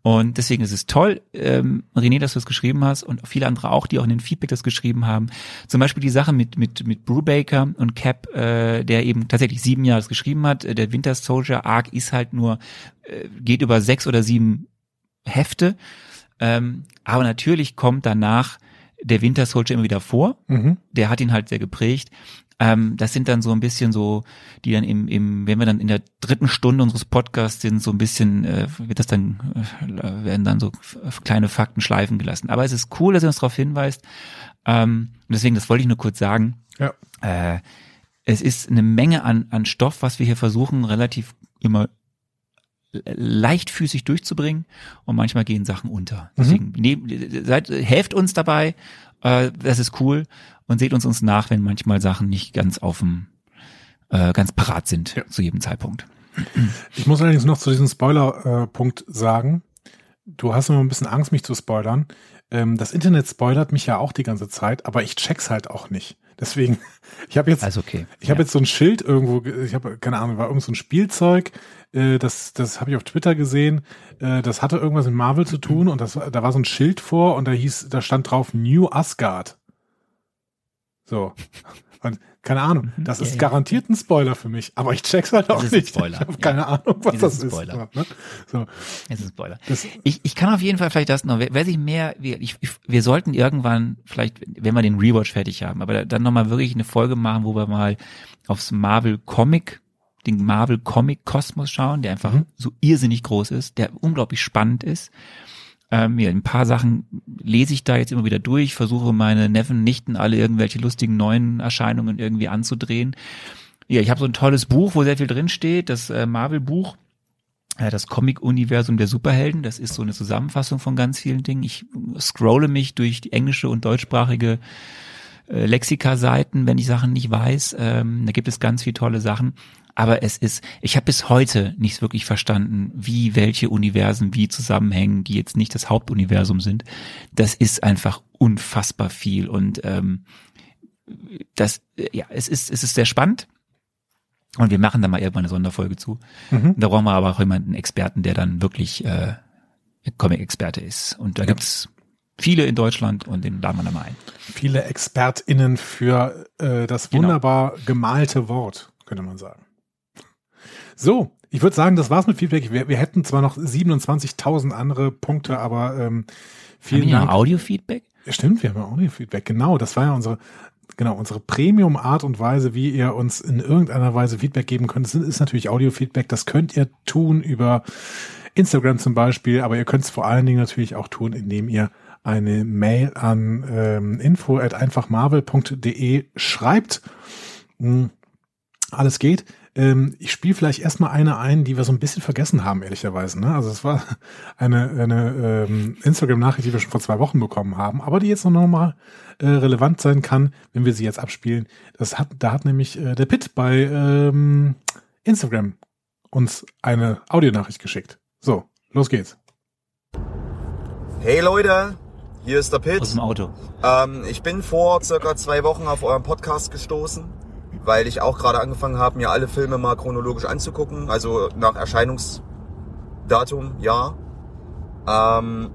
Und deswegen ist es toll, ähm, René, dass du es geschrieben hast und viele andere auch, die auch in den Feedback das geschrieben haben. Zum Beispiel die Sache mit mit mit Brubaker und Cap, äh, der eben tatsächlich sieben Jahre das geschrieben hat. Äh, Der Winter Soldier Arc ist halt nur äh, geht über sechs oder sieben Hefte. Ähm, aber natürlich kommt danach der Winter Soldier immer wieder vor Mhm. der hat ihn halt sehr geprägt. Ähm, das sind dann so ein bisschen so, die dann im, im, wenn wir dann in der dritten Stunde unseres Podcasts sind, so ein bisschen, äh, wird das dann, äh, werden dann so kleine Fakten schleifen gelassen. Aber es ist cool, dass ihr uns darauf hinweist. Ähm, deswegen, das wollte ich nur kurz sagen. Ja. Äh, es ist eine Menge an, an Stoff, was wir hier versuchen, relativ immer leichtfüßig durchzubringen und manchmal gehen Sachen unter. Deswegen nehmt, seid, helft uns dabei, äh, das ist cool und seht uns uns nach, wenn manchmal Sachen nicht ganz auf dem äh, ganz parat sind Ja. zu jedem Zeitpunkt. Ich muss allerdings noch zu diesem Spoiler-Punkt sagen. Du hast immer ein bisschen Angst, mich zu spoilern. Ähm, das Internet spoilert mich ja auch die ganze Zeit, aber ich check's halt auch nicht. Deswegen, ich habe jetzt, Also okay. ich habe Ja. jetzt so ein Schild irgendwo, ge- ich habe keine Ahnung, war irgend so ein Spielzeug, äh, das, das habe ich auf Twitter gesehen. Äh, das hatte irgendwas mit Marvel zu tun und das, da war so ein Schild vor und da hieß, da stand drauf New Asgard. So. Und keine Ahnung, das Ja, ist ja. garantiert ein Spoiler für mich, aber ich check's halt auch nicht. Spoiler, Ich habe ja. keine Ahnung, was das ist ein ist. Spoiler. Ne? So, Es ist ein Spoiler. das, Ich, ich kann auf jeden Fall vielleicht das noch, wer, wer sich mehr, wir, ich, wir sollten irgendwann vielleicht, wenn wir den Rewatch fertig haben, aber dann nochmal wirklich eine Folge machen, wo wir mal aufs Marvel Comic, den Marvel Comic Kosmos schauen, der einfach Mhm. so irrsinnig groß ist, der unglaublich spannend ist. Ähm, ja, ein paar Sachen lese ich da jetzt immer wieder durch, versuche meine Neffen, Nichten alle irgendwelche lustigen neuen Erscheinungen irgendwie anzudrehen. Ja, ich habe so ein tolles Buch, wo sehr viel drin steht, das äh, Marvel-Buch das Comic-Universum der Superhelden. Das ist so eine Zusammenfassung von ganz vielen Dingen. Ich scrolle mich durch die englische und deutschsprachige äh, Lexika-Seiten, wenn ich Sachen nicht weiß. Ähm, da gibt es ganz viele tolle Sachen. Aber es ist, ich habe bis heute nicht wirklich verstanden, wie welche Universen wie zusammenhängen, die jetzt nicht das Hauptuniversum sind. Das ist einfach unfassbar viel und ähm, das, ja, es ist, es ist sehr spannend. Und wir machen da mal irgendwann eine Sonderfolge zu. Mhm. Da brauchen wir aber auch jemanden Experten, der dann wirklich äh, Comic-Experte ist. Und da gibt's viele in Deutschland und den laden wir dann mal ein. Viele ExpertInnen für äh, das genau. wunderbar genau. gemalte Wort, könnte man sagen. So, ich würde sagen, das war's mit Feedback. Wir, wir hätten zwar noch 27.000 andere Punkte, aber ähm, vielen haben wir Dank. Audio-Feedback? Ja, stimmt, wir haben Audio-Feedback. Genau, das war ja unsere genau, unsere Premium-Art und Weise, wie ihr uns in irgendeiner Weise Feedback geben könnt, das ist natürlich Audio-Feedback. Das könnt ihr tun über Instagram zum Beispiel, aber ihr könnt es vor allen Dingen natürlich auch tun, indem ihr eine Mail an ähm, info at einfachmarvel.de schreibt. Hm, alles geht. Ähm, ich spiele vielleicht erstmal eine ein, die wir so ein bisschen vergessen haben, ehrlicherweise. Ne? Also es war eine, eine ähm, Instagram-Nachricht, die wir schon vor zwei Wochen bekommen haben, aber die jetzt noch mal äh, relevant sein kann, wenn wir sie jetzt abspielen. Das hat, da hat nämlich äh, der Pitt bei ähm, Instagram uns eine Audionachricht geschickt. So, los geht's. Hey Leute, hier ist der Pitt. Aus dem Auto. Ähm, ich bin vor circa zwei Wochen auf euren Podcast gestoßen weil ich auch gerade angefangen habe, mir alle Filme mal chronologisch anzugucken, also nach Erscheinungsdatum, ja. Ähm,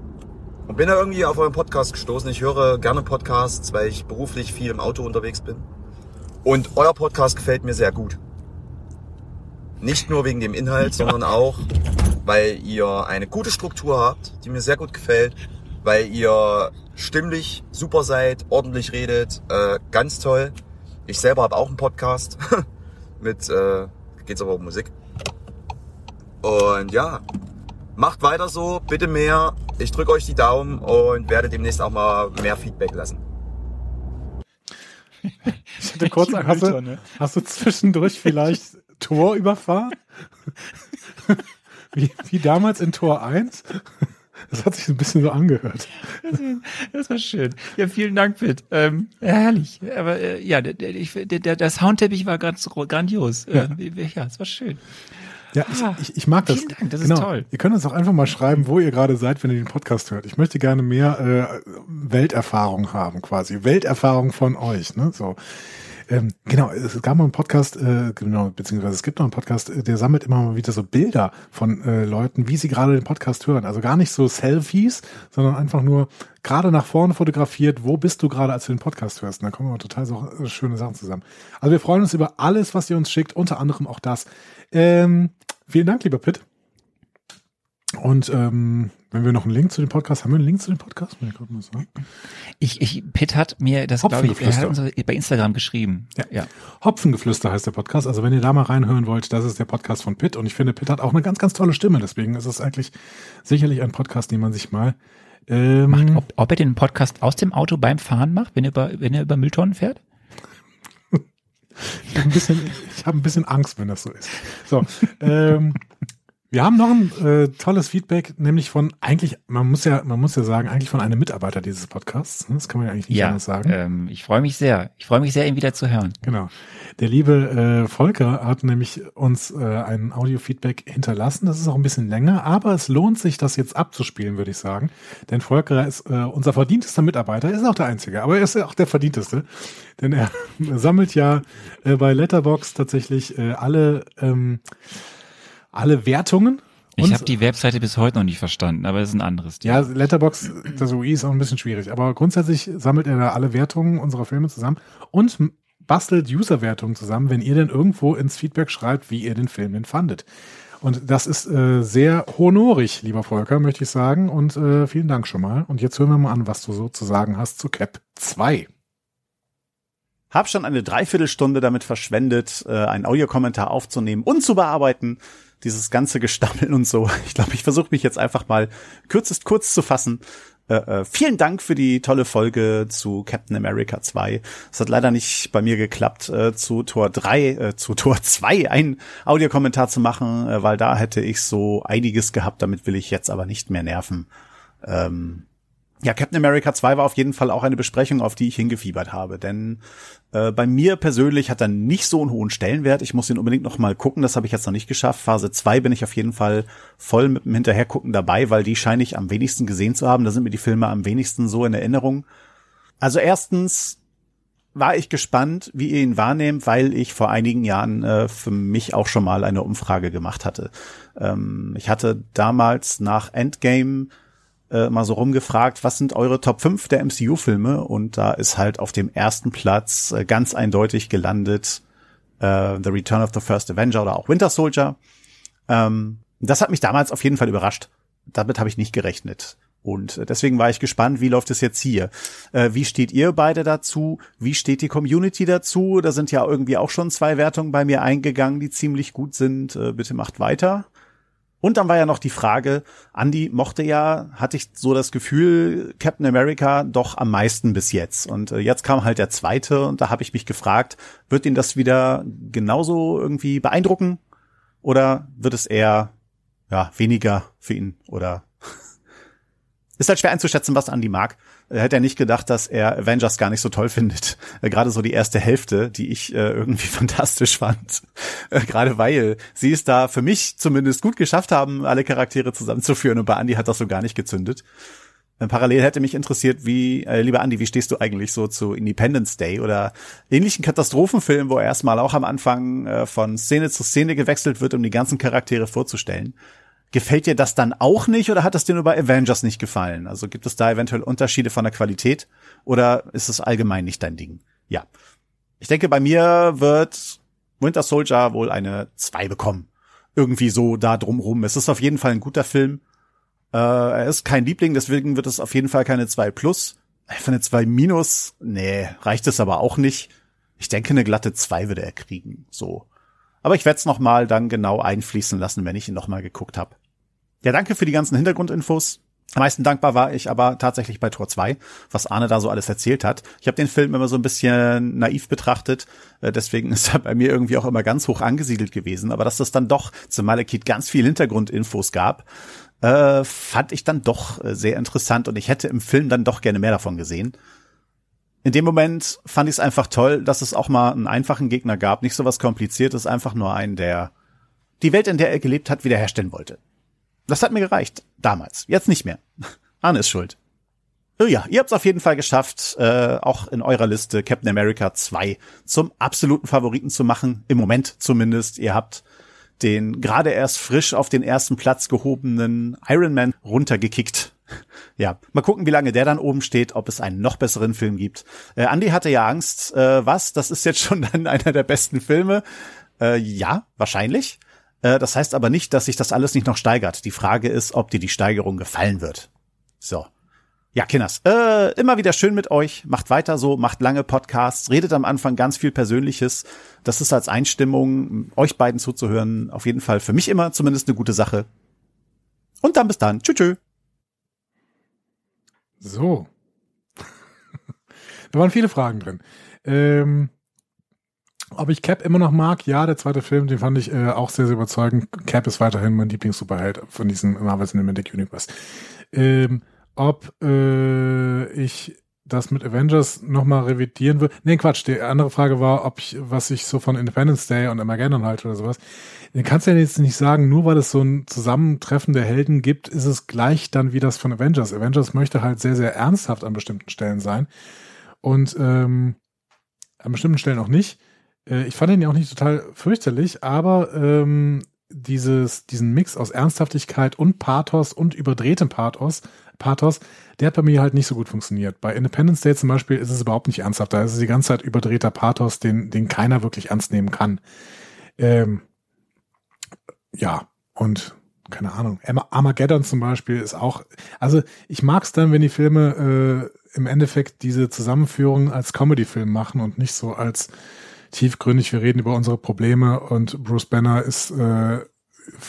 und bin da irgendwie auf euren Podcast gestoßen. Ich höre gerne Podcasts, weil ich beruflich viel im Auto unterwegs bin. Und euer Podcast gefällt mir sehr gut. Nicht nur wegen dem Inhalt, sondern auch, weil ihr eine gute Struktur habt, die mir sehr gut gefällt, weil ihr stimmlich super seid, ordentlich redet, äh, ganz toll. Ich selber habe auch einen Podcast mit, äh, geht's aber um Musik. Und ja, macht weiter so, bitte mehr. Ich drücke euch die Daumen und werde demnächst auch mal mehr Feedback lassen. Ich hatte kurz Angst, hast, du, ne? hast du zwischendurch vielleicht Tor überfahren? wie, wie damals in Tor 1? Das hat sich ein bisschen so angehört. Das, war schön. Ja, vielen Dank, Pitt. Ähm, herrlich. Aber äh, ja, der, der, der, der Soundteppich war ganz grandios. Ja, äh, ja das war schön. Ja, ich, ah, ich, ich mag das. Vielen Dank, das genau. ist toll. Ihr könnt uns auch einfach mal schreiben, wo ihr gerade seid, wenn ihr den Podcast hört. Ich möchte gerne mehr äh, Welterfahrung haben, quasi. Welterfahrung von euch. Ne? So. Ähm, genau, es gab mal einen Podcast, äh, genau, beziehungsweise es gibt noch einen Podcast, äh, der sammelt immer mal wieder so Bilder von äh, Leuten, wie sie gerade den Podcast hören. Also gar nicht so Selfies, sondern einfach nur gerade nach vorne fotografiert, wo bist du gerade, als du den Podcast hörst. Und da kommen immer total so äh, schöne Sachen zusammen. Also wir freuen uns über alles, was ihr uns schickt, unter anderem auch das. Ähm, vielen Dank, lieber Pitt. Und ähm, wenn wir noch einen Link zu dem Podcast, haben wir einen Link zu dem Podcast? Ich, ich, Pitt hat mir das, glaube ich, er hat uns bei Instagram geschrieben. Ja. ja. Hopfengeflüster heißt der Podcast. Also wenn ihr da mal reinhören wollt, das ist der Podcast von Pitt. Und ich finde, Pitt hat auch eine ganz, ganz tolle Stimme. Deswegen ist es eigentlich sicherlich ein Podcast, den man sich mal ähm, macht. Ob, ob er den Podcast aus dem Auto beim Fahren macht, wenn er über, wenn er über Mülltonnen fährt? ich habe ein bisschen, ich habe ein bisschen Angst, wenn das so ist. So, ähm, wir haben noch ein äh, tolles Feedback, nämlich von eigentlich, man muss ja, man muss ja sagen, eigentlich von einem Mitarbeiter dieses Podcasts. Das kann man ja eigentlich nicht ja, anders sagen. Ähm, ich freue mich sehr. Ich freue mich sehr, ihn wieder zu hören. Genau. Der liebe äh, Volker hat nämlich uns äh, ein Audio-Feedback hinterlassen. Das ist auch ein bisschen länger, aber es lohnt sich, das jetzt abzuspielen, würde ich sagen. Denn Volker ist äh, unser verdientester Mitarbeiter, ist auch der einzige, aber er ist auch der verdienteste. Denn er sammelt ja äh, bei Letterbox tatsächlich äh, alle ähm, alle Wertungen. Ich habe die Webseite bis heute noch nicht verstanden, aber es ist ein anderes Thema. Ja, Letterbox, das UI ist auch ein bisschen schwierig, aber grundsätzlich sammelt er da alle Wertungen unserer Filme zusammen und bastelt User-Wertungen zusammen, wenn ihr denn irgendwo ins Feedback schreibt, wie ihr den Film denn fandet. Und das ist äh, sehr honorig, lieber Volker, möchte ich sagen. Und äh, vielen Dank schon mal. Und jetzt hören wir mal an, was du so zu sagen hast zu Cap 2. Hab schon eine Dreiviertelstunde damit verschwendet, äh, einen Audiokommentar aufzunehmen und zu bearbeiten dieses ganze Gestammel und so. Ich glaube, ich versuche mich jetzt einfach mal kürzest kurz zu fassen. Äh, äh, vielen Dank für die tolle Folge zu Captain America 2. Es hat leider nicht bei mir geklappt, äh, zu Tor 3, äh, zu Tor 2 ein Audiokommentar zu machen, äh, weil da hätte ich so einiges gehabt, damit will ich jetzt aber nicht mehr nerven. Ähm, ja, Captain America 2 war auf jeden Fall auch eine Besprechung, auf die ich hingefiebert habe, denn äh, bei mir persönlich hat er nicht so einen hohen Stellenwert. Ich muss ihn unbedingt noch mal gucken, das habe ich jetzt noch nicht geschafft. Phase 2 bin ich auf jeden Fall voll mit dem Hinterhergucken dabei, weil die scheine ich am wenigsten gesehen zu haben. Da sind mir die Filme am wenigsten so in Erinnerung. Also erstens war ich gespannt, wie ihr ihn wahrnehmt, weil ich vor einigen Jahren äh, für mich auch schon mal eine Umfrage gemacht hatte. Ähm, ich hatte damals nach Endgame äh, mal so rumgefragt, was sind eure Top 5 der MCU-Filme? Und da ist halt auf dem ersten Platz äh, ganz eindeutig gelandet äh, The Return of the First Avenger oder auch Winter Soldier. Ähm, das hat mich damals auf jeden Fall überrascht. Damit habe ich nicht gerechnet. Und äh, deswegen war ich gespannt, wie läuft es jetzt hier? Äh, wie steht ihr beide dazu? Wie steht die Community dazu? Da sind ja irgendwie auch schon zwei Wertungen bei mir eingegangen, die ziemlich gut sind. Äh, bitte macht weiter. Und dann war ja noch die Frage, Andy mochte ja, hatte ich so das Gefühl, Captain America doch am meisten bis jetzt. Und äh, jetzt kam halt der zweite und da habe ich mich gefragt, wird ihn das wieder genauso irgendwie beeindrucken? Oder wird es eher ja, weniger für ihn oder ist halt schwer einzuschätzen, was Andy mag. Er hätte ja nicht gedacht, dass er Avengers gar nicht so toll findet. Äh, Gerade so die erste Hälfte, die ich äh, irgendwie fantastisch fand. Äh, Gerade weil sie es da für mich zumindest gut geschafft haben, alle Charaktere zusammenzuführen und bei Andy hat das so gar nicht gezündet. Parallel hätte mich interessiert, wie, äh, lieber Andy, wie stehst du eigentlich so zu Independence Day oder ähnlichen Katastrophenfilmen, wo erstmal auch am Anfang äh, von Szene zu Szene gewechselt wird, um die ganzen Charaktere vorzustellen? Gefällt dir das dann auch nicht oder hat es dir nur bei Avengers nicht gefallen? Also gibt es da eventuell Unterschiede von der Qualität oder ist es allgemein nicht dein Ding? Ja. Ich denke, bei mir wird Winter Soldier wohl eine 2 bekommen. Irgendwie so da drumrum. Es ist auf jeden Fall ein guter Film. Äh, er ist kein Liebling, deswegen wird es auf jeden Fall keine 2 plus. Für eine 2 minus, nee, reicht es aber auch nicht. Ich denke, eine glatte 2 würde er kriegen. So. Aber ich werde es nochmal dann genau einfließen lassen, wenn ich ihn nochmal geguckt habe. Ja, danke für die ganzen Hintergrundinfos. Am meisten dankbar war ich aber tatsächlich bei Tor 2, was Arne da so alles erzählt hat. Ich habe den Film immer so ein bisschen naiv betrachtet, äh, deswegen ist er bei mir irgendwie auch immer ganz hoch angesiedelt gewesen. Aber dass das dann doch zum Malekith ganz viel Hintergrundinfos gab, äh, fand ich dann doch äh, sehr interessant und ich hätte im Film dann doch gerne mehr davon gesehen. In dem Moment fand ich es einfach toll, dass es auch mal einen einfachen Gegner gab, nicht so was kompliziertes, einfach nur einen, der die Welt, in der er gelebt hat, wiederherstellen wollte. Das hat mir gereicht. Damals. Jetzt nicht mehr. Arne ist schuld. Oh ja, ihr habt es auf jeden Fall geschafft, äh, auch in eurer Liste Captain America 2 zum absoluten Favoriten zu machen. Im Moment zumindest. Ihr habt den gerade erst frisch auf den ersten Platz gehobenen Iron Man runtergekickt. Ja, mal gucken, wie lange der dann oben steht, ob es einen noch besseren Film gibt. Äh, Andy hatte ja Angst, äh, was? Das ist jetzt schon dann einer der besten Filme. Äh, ja, wahrscheinlich. Äh, das heißt aber nicht, dass sich das alles nicht noch steigert. Die Frage ist, ob dir die Steigerung gefallen wird. So. Ja, Kinders, äh, immer wieder schön mit euch. Macht weiter so, macht lange Podcasts, redet am Anfang ganz viel Persönliches. Das ist als Einstimmung, euch beiden zuzuhören, auf jeden Fall für mich immer zumindest eine gute Sache. Und dann bis dann. Tschüss. tschüss. So. da waren viele Fragen drin. Ähm, ob ich Cap immer noch mag? Ja, der zweite Film, den fand ich äh, auch sehr, sehr überzeugend. Cap ist weiterhin mein Lieblings-Superheld von diesem Marvel Cinematic Universe. Ähm, ob äh, ich das mit Avengers nochmal revidieren will. Nee, Quatsch. Die andere Frage war, ob ich, was ich so von Independence Day und Armageddon halte oder sowas. Den kannst du ja jetzt nicht sagen, nur weil es so ein Zusammentreffen der Helden gibt, ist es gleich dann wie das von Avengers. Avengers möchte halt sehr, sehr ernsthaft an bestimmten Stellen sein. Und ähm, an bestimmten Stellen auch nicht. Äh, ich fand ihn ja auch nicht total fürchterlich, aber ähm, dieses, diesen Mix aus Ernsthaftigkeit und Pathos und überdrehtem Pathos, Pathos, der hat bei mir halt nicht so gut funktioniert. Bei Independence Day zum Beispiel ist es überhaupt nicht ernsthaft. Da ist es die ganze Zeit überdrehter Pathos, den, den keiner wirklich ernst nehmen kann. Ähm, ja, und keine Ahnung. Armageddon zum Beispiel ist auch, also ich mag es dann, wenn die Filme äh, im Endeffekt diese Zusammenführung als Comedy-Film machen und nicht so als tiefgründig, wir reden über unsere Probleme und Bruce Banner ist äh,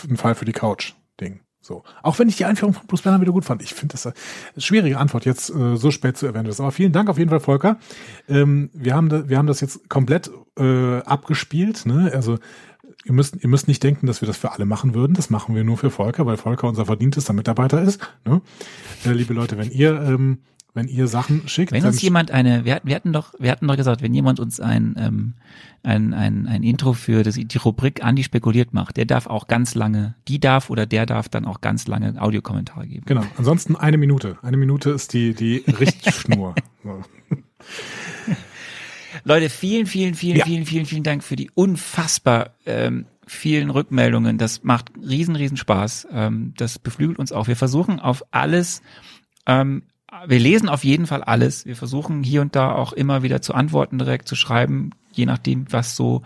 ein Fall für die Couch-Ding. So. Auch wenn ich die Einführung von Bruce Banner wieder gut fand. Ich finde das eine schwierige Antwort, jetzt äh, so spät zu erwähnen. Aber vielen Dank auf jeden Fall, Volker. Ähm, wir, haben da, wir haben das jetzt komplett äh, abgespielt. Ne? Also ihr müsst, ihr müsst nicht denken, dass wir das für alle machen würden. Das machen wir nur für Volker, weil Volker unser verdientester Mitarbeiter ist. Ne? Äh, liebe Leute, wenn ihr ähm, wenn ihr Sachen schickt. Wenn uns jemand eine, wir, wir hatten doch, wir hatten doch gesagt, wenn jemand uns ein, ähm, ein, ein, ein Intro für das, die Rubrik Andi spekuliert macht, der darf auch ganz lange, die darf oder der darf dann auch ganz lange Audiokommentare geben. Genau. Ansonsten eine Minute. Eine Minute ist die, die Richtschnur. Leute, vielen, vielen, vielen, ja. vielen, vielen, vielen Dank für die unfassbar ähm, vielen Rückmeldungen. Das macht riesen, riesen Spaß. Ähm, das beflügelt uns auch. Wir versuchen auf alles ähm, wir lesen auf jeden Fall alles. Wir versuchen hier und da auch immer wieder zu antworten, direkt zu schreiben, je nachdem, was so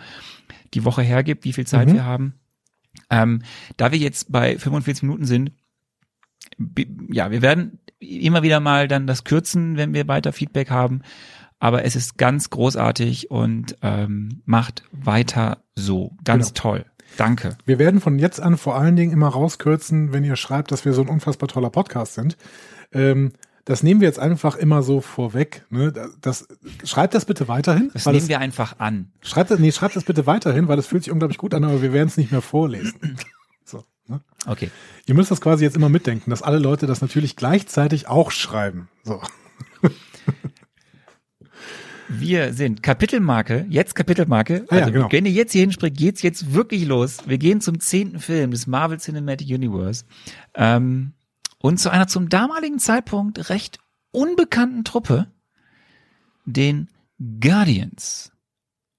die Woche hergibt, wie viel Zeit mhm. wir haben. Ähm, da wir jetzt bei 45 Minuten sind, ja, wir werden immer wieder mal dann das kürzen, wenn wir weiter Feedback haben. Aber es ist ganz großartig und ähm, macht weiter so. Ganz genau. toll. Danke. Wir werden von jetzt an vor allen Dingen immer rauskürzen, wenn ihr schreibt, dass wir so ein unfassbar toller Podcast sind. Ähm, das nehmen wir jetzt einfach immer so vorweg. Ne? Das, schreibt das bitte weiterhin. Das nehmen das, wir einfach an. Schreibt nee, schreibt das bitte weiterhin, weil das fühlt sich unglaublich gut an, aber wir werden es nicht mehr vorlesen. So, ne? Okay. Ihr müsst das quasi jetzt immer mitdenken, dass alle Leute das natürlich gleichzeitig auch schreiben. So. Wir sind Kapitelmarke, jetzt Kapitelmarke. Ah, ja, also, genau. wenn ihr jetzt hier hinspringt, geht's jetzt wirklich los. Wir gehen zum zehnten Film des Marvel Cinematic Universe. Ähm, und zu einer zum damaligen Zeitpunkt recht unbekannten Truppe, den Guardians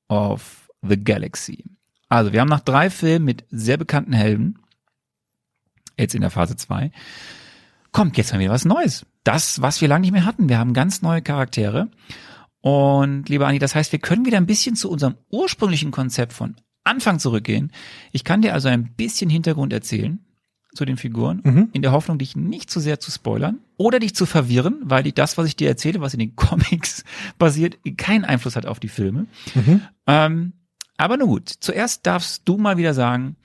of the Galaxy. Also, wir haben nach drei Filmen mit sehr bekannten Helden, jetzt in der Phase 2, kommt jetzt mal wieder was Neues. Das, was wir lange nicht mehr hatten. Wir haben ganz neue Charaktere. Und lieber Anni, das heißt, wir können wieder ein bisschen zu unserem ursprünglichen Konzept von Anfang zurückgehen. Ich kann dir also ein bisschen Hintergrund erzählen zu den Figuren, mhm. in der Hoffnung, dich nicht zu sehr zu spoilern oder dich zu verwirren, weil die, das, was ich dir erzähle, was in den Comics basiert, keinen Einfluss hat auf die Filme. Mhm. Ähm, aber nun gut, zuerst darfst du mal wieder sagen,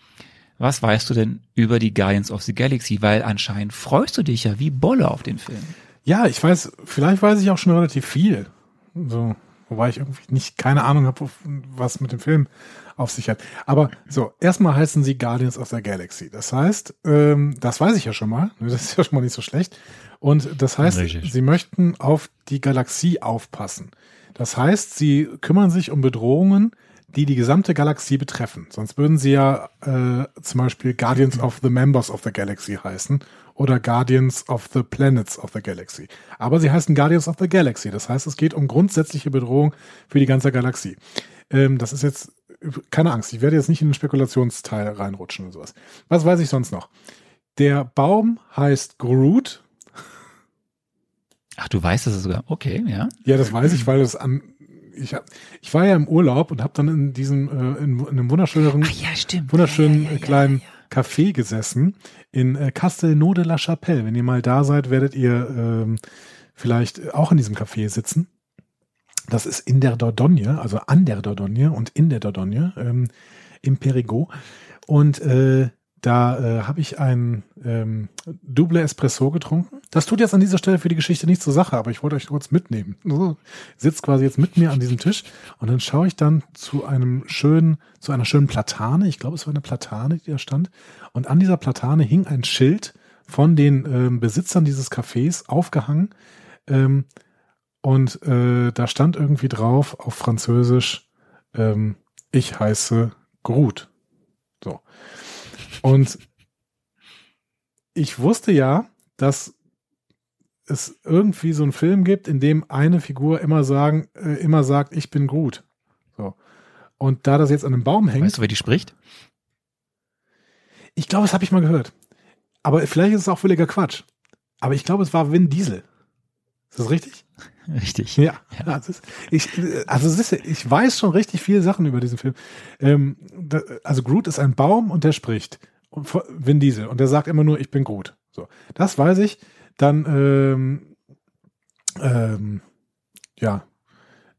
was weißt du denn über die Guardians of the Galaxy? Weil anscheinend freust du dich ja wie Bolle auf den Film. Ja, ich weiß, vielleicht weiß ich auch schon relativ viel. So, wobei ich irgendwie nicht keine Ahnung habe, was mit dem Film auf sich hat. Aber so, erstmal heißen sie Guardians of the Galaxy. Das heißt, ähm, das weiß ich ja schon mal. Das ist ja schon mal nicht so schlecht. Und das heißt, Richtig. sie möchten auf die Galaxie aufpassen. Das heißt, sie kümmern sich um Bedrohungen, die die gesamte Galaxie betreffen. Sonst würden sie ja äh, zum Beispiel Guardians of the Members of the Galaxy heißen oder Guardians of the Planets of the Galaxy. Aber sie heißen Guardians of the Galaxy. Das heißt, es geht um grundsätzliche Bedrohung für die ganze Galaxie. Ähm, das ist jetzt keine Angst, ich werde jetzt nicht in den Spekulationsteil reinrutschen und sowas. Was weiß ich sonst noch? Der Baum heißt Groot. Ach, du weißt es sogar. Okay, ja. Ja, das weiß ich, weil es an ich, hab, ich war ja im Urlaub und habe dann in diesem äh, in, in einem wunderschönen Ach, ja, wunderschönen ja, ja, ja, kleinen Café gesessen in äh, Castelnau de la Chapelle. Wenn ihr mal da seid, werdet ihr ähm, vielleicht auch in diesem Café sitzen. Das ist in der Dordogne, also an der Dordogne und in der Dordogne ähm, im Perigot. Und äh, da äh, habe ich ein ähm, Double Espresso getrunken. Das tut jetzt an dieser Stelle für die Geschichte nicht zur Sache, aber ich wollte euch kurz mitnehmen. So, sitzt quasi jetzt mit mir an diesem Tisch und dann schaue ich dann zu einem schönen, zu einer schönen Platane. Ich glaube, es war eine Platane, die da stand. Und an dieser Platane hing ein Schild von den ähm, Besitzern dieses Cafés aufgehangen. Ähm, und äh, da stand irgendwie drauf auf Französisch, ähm, ich heiße Groot. So. Und ich wusste ja, dass es irgendwie so einen Film gibt, in dem eine Figur immer sagen, äh, immer sagt, ich bin Groot. So. Und da das jetzt an einem Baum hängt. Weißt du, wer die spricht? Ich glaube, das habe ich mal gehört. Aber vielleicht ist es auch völliger Quatsch. Aber ich glaube, es war Vin Diesel. Ist das richtig? Richtig. Ja. ja. Also, ich, also ist, ich weiß schon richtig viele Sachen über diesen Film. Ähm, da, also Groot ist ein Baum und der spricht. Und Vin Diesel. Und der sagt immer nur, ich bin Groot. So. Das weiß ich. Dann, ähm, ähm, ja.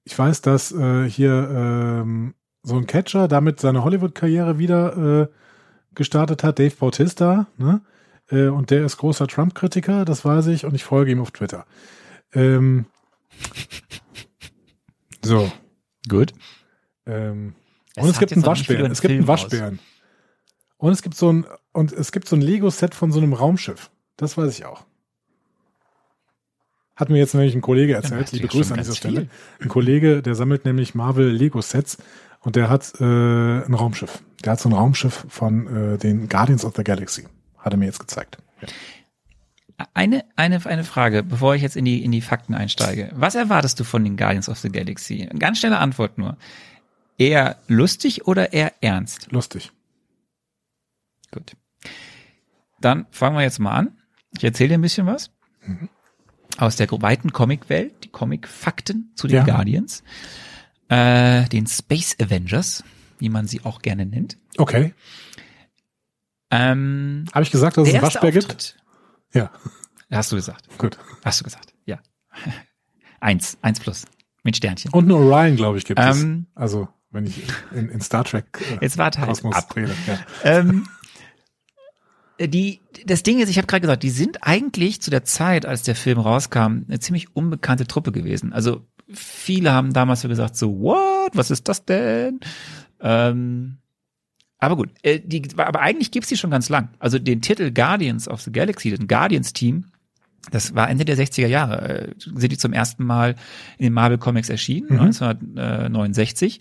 Ich weiß, dass äh, hier ähm, so ein Catcher damit seine Hollywood-Karriere wieder äh, gestartet hat, Dave Bautista, ne? Äh, und der ist großer Trump-Kritiker, das weiß ich, und ich folge ihm auf Twitter. Ähm, so. Gut. Ähm, Es und es hat gibt einen Waschbären. Es gibt einen Film aus. Und es gibt so ein, und es gibt so ein Lego-Set von so einem Raumschiff. Das weiß ich auch. Hat mir jetzt nämlich ein Kollege erzählt, liebe Grüße an dieser Stelle. viel. Ein Kollege, der sammelt nämlich Marvel Lego-Sets und der hat äh, ein Raumschiff. Der hat so ein Raumschiff von äh, den Guardians of the Galaxy. Hat er mir jetzt gezeigt. Ja. Eine, eine, eine Frage, bevor ich jetzt in die, in die Fakten einsteige. Was erwartest du von den Guardians of the Galaxy? Ganz schnelle Antwort nur. Eher lustig oder eher ernst? Lustig. Gut. Dann fangen wir jetzt mal an. Ich erzähle dir ein bisschen was. Aus der weiten Comic-Welt, die Comic-Fakten zu den Ja. Guardians. Äh, den Space Avengers, wie man sie auch gerne nennt. Okay. Ähm, Habe ich gesagt, dass es einen Waschbär gibt? Ja, Hast du gesagt. gut. Hast du gesagt. Ja. Eins. Eins plus. Mit Sternchen. Und einen Orion, glaube ich, gibt Ähm, es. Also, wenn ich in, in Star Trek äh, Jetzt warte halt Kosmos ab. rede. Ja. ähm, die, das Ding ist, ich habe gerade gesagt, die sind eigentlich zu der Zeit, als der Film rauskam, eine ziemlich unbekannte Truppe gewesen. Also viele haben damals so gesagt, so, what, was ist das denn? Ähm, aber gut, äh, die, aber eigentlich gibt's die schon ganz lang. Also den Titel Guardians of the Galaxy, den Guardians-Team, das war Ende der 60er Jahre, äh, sind die zum ersten Mal in den Marvel Comics erschienen, Mhm. 1969,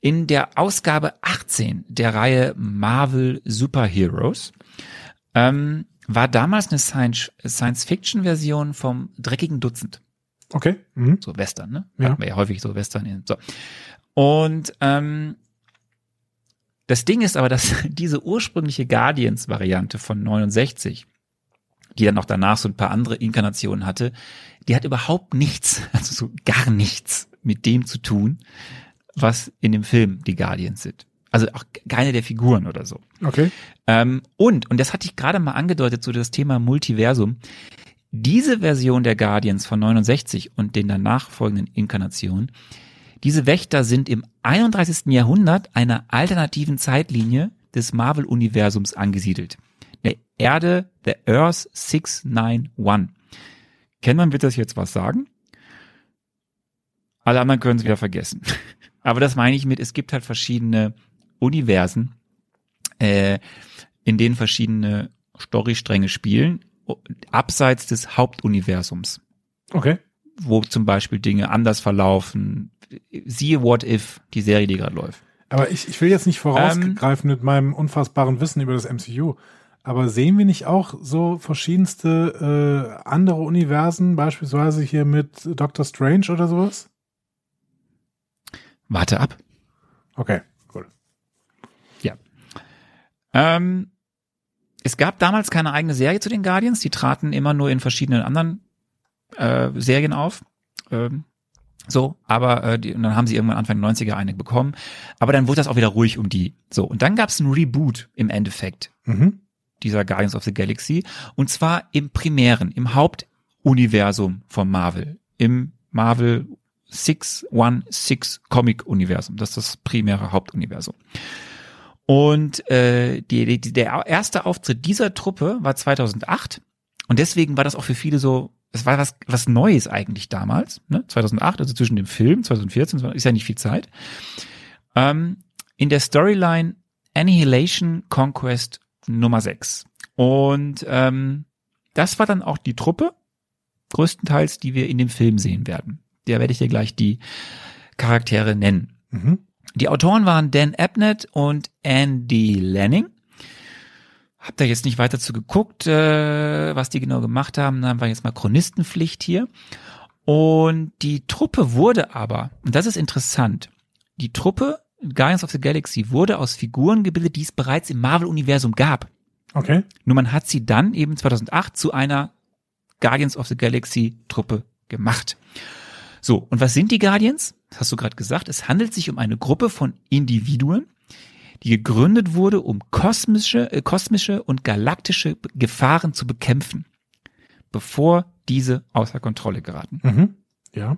in der Ausgabe 18 der Reihe Marvel Superheroes. Ähm, war damals eine Science- Science-Fiction-Version vom dreckigen Dutzend. Okay. Mhm. So Western, ne? Ja. Hatten wir ja häufig so Western. In, so. Und ähm, das Ding ist aber, dass diese ursprüngliche Guardians-Variante von 69, die dann noch danach so ein paar andere Inkarnationen hatte, die hat überhaupt nichts, also so gar nichts mit dem zu tun, was in dem Film die Guardians sind. Also auch keine der Figuren oder so. Okay. Ähm, und, und das hatte ich gerade mal angedeutet, so das Thema Multiversum. Diese Version der Guardians von 69 und den danach folgenden Inkarnationen, diese Wächter sind im 31. Jahrhundert einer alternativen Zeitlinie des Marvel-Universums angesiedelt. Der Erde, der Earth 691. Kennt wird das jetzt was sagen? Alle anderen können es wieder vergessen. Aber das meine ich mit, es gibt halt verschiedene Universen, äh, in denen verschiedene Storystränge spielen, abseits des Hauptuniversums, Okay. wo zum Beispiel Dinge anders verlaufen. Siehe What If, die Serie, die gerade läuft. Aber ich, ich will jetzt nicht vorausgreifen mit meinem unfassbaren Wissen über das MCU. Aber sehen wir nicht auch so verschiedenste äh, andere Universen, beispielsweise hier mit Doctor Strange oder sowas? Warte ab. Okay. Ähm, es gab damals keine eigene Serie zu den Guardians, die traten immer nur in verschiedenen anderen äh, Serien auf. Ähm, so, aber äh, die, und dann haben sie irgendwann Anfang der 90er eine bekommen. Aber dann wurde das auch wieder ruhig um die. So, und dann gab es ein Reboot im Endeffekt Mhm. dieser Guardians of the Galaxy. Und zwar im primären, im Hauptuniversum von Marvel. Im Marvel 616 Comic-Universum. Das ist das primäre Hauptuniversum. Und äh, die, die, der erste Auftritt dieser Truppe war 2008. Und deswegen war das auch für viele so, es war was, was Neues eigentlich damals, ne? 2008, also zwischen dem Film, 2014, ist ja nicht viel Zeit. Ähm, in der Storyline Annihilation Conquest Nummer 6. Und ähm, das war dann auch die Truppe, größtenteils, die wir in dem Film sehen werden. Der werde ich dir gleich die Charaktere nennen. Mhm. Die Autoren waren Dan Abnett und Andy Lanning. Hab da jetzt nicht weiter zu geguckt, äh, was die genau gemacht haben. Dann war jetzt mal Chronistenpflicht hier. Und die Truppe wurde aber, und das ist interessant, die Truppe Guardians of the Galaxy wurde aus Figuren gebildet, die es bereits im Marvel-Universum gab. Okay. Nur man hat sie dann eben 2008 zu einer Guardians of the Galaxy Truppe gemacht. So, und was sind die Guardians? Das hast du gerade gesagt. Es handelt sich um eine Gruppe von Individuen, die gegründet wurde, um kosmische, äh, kosmische und galaktische Gefahren zu bekämpfen, bevor diese außer Kontrolle geraten. Mhm. Ja.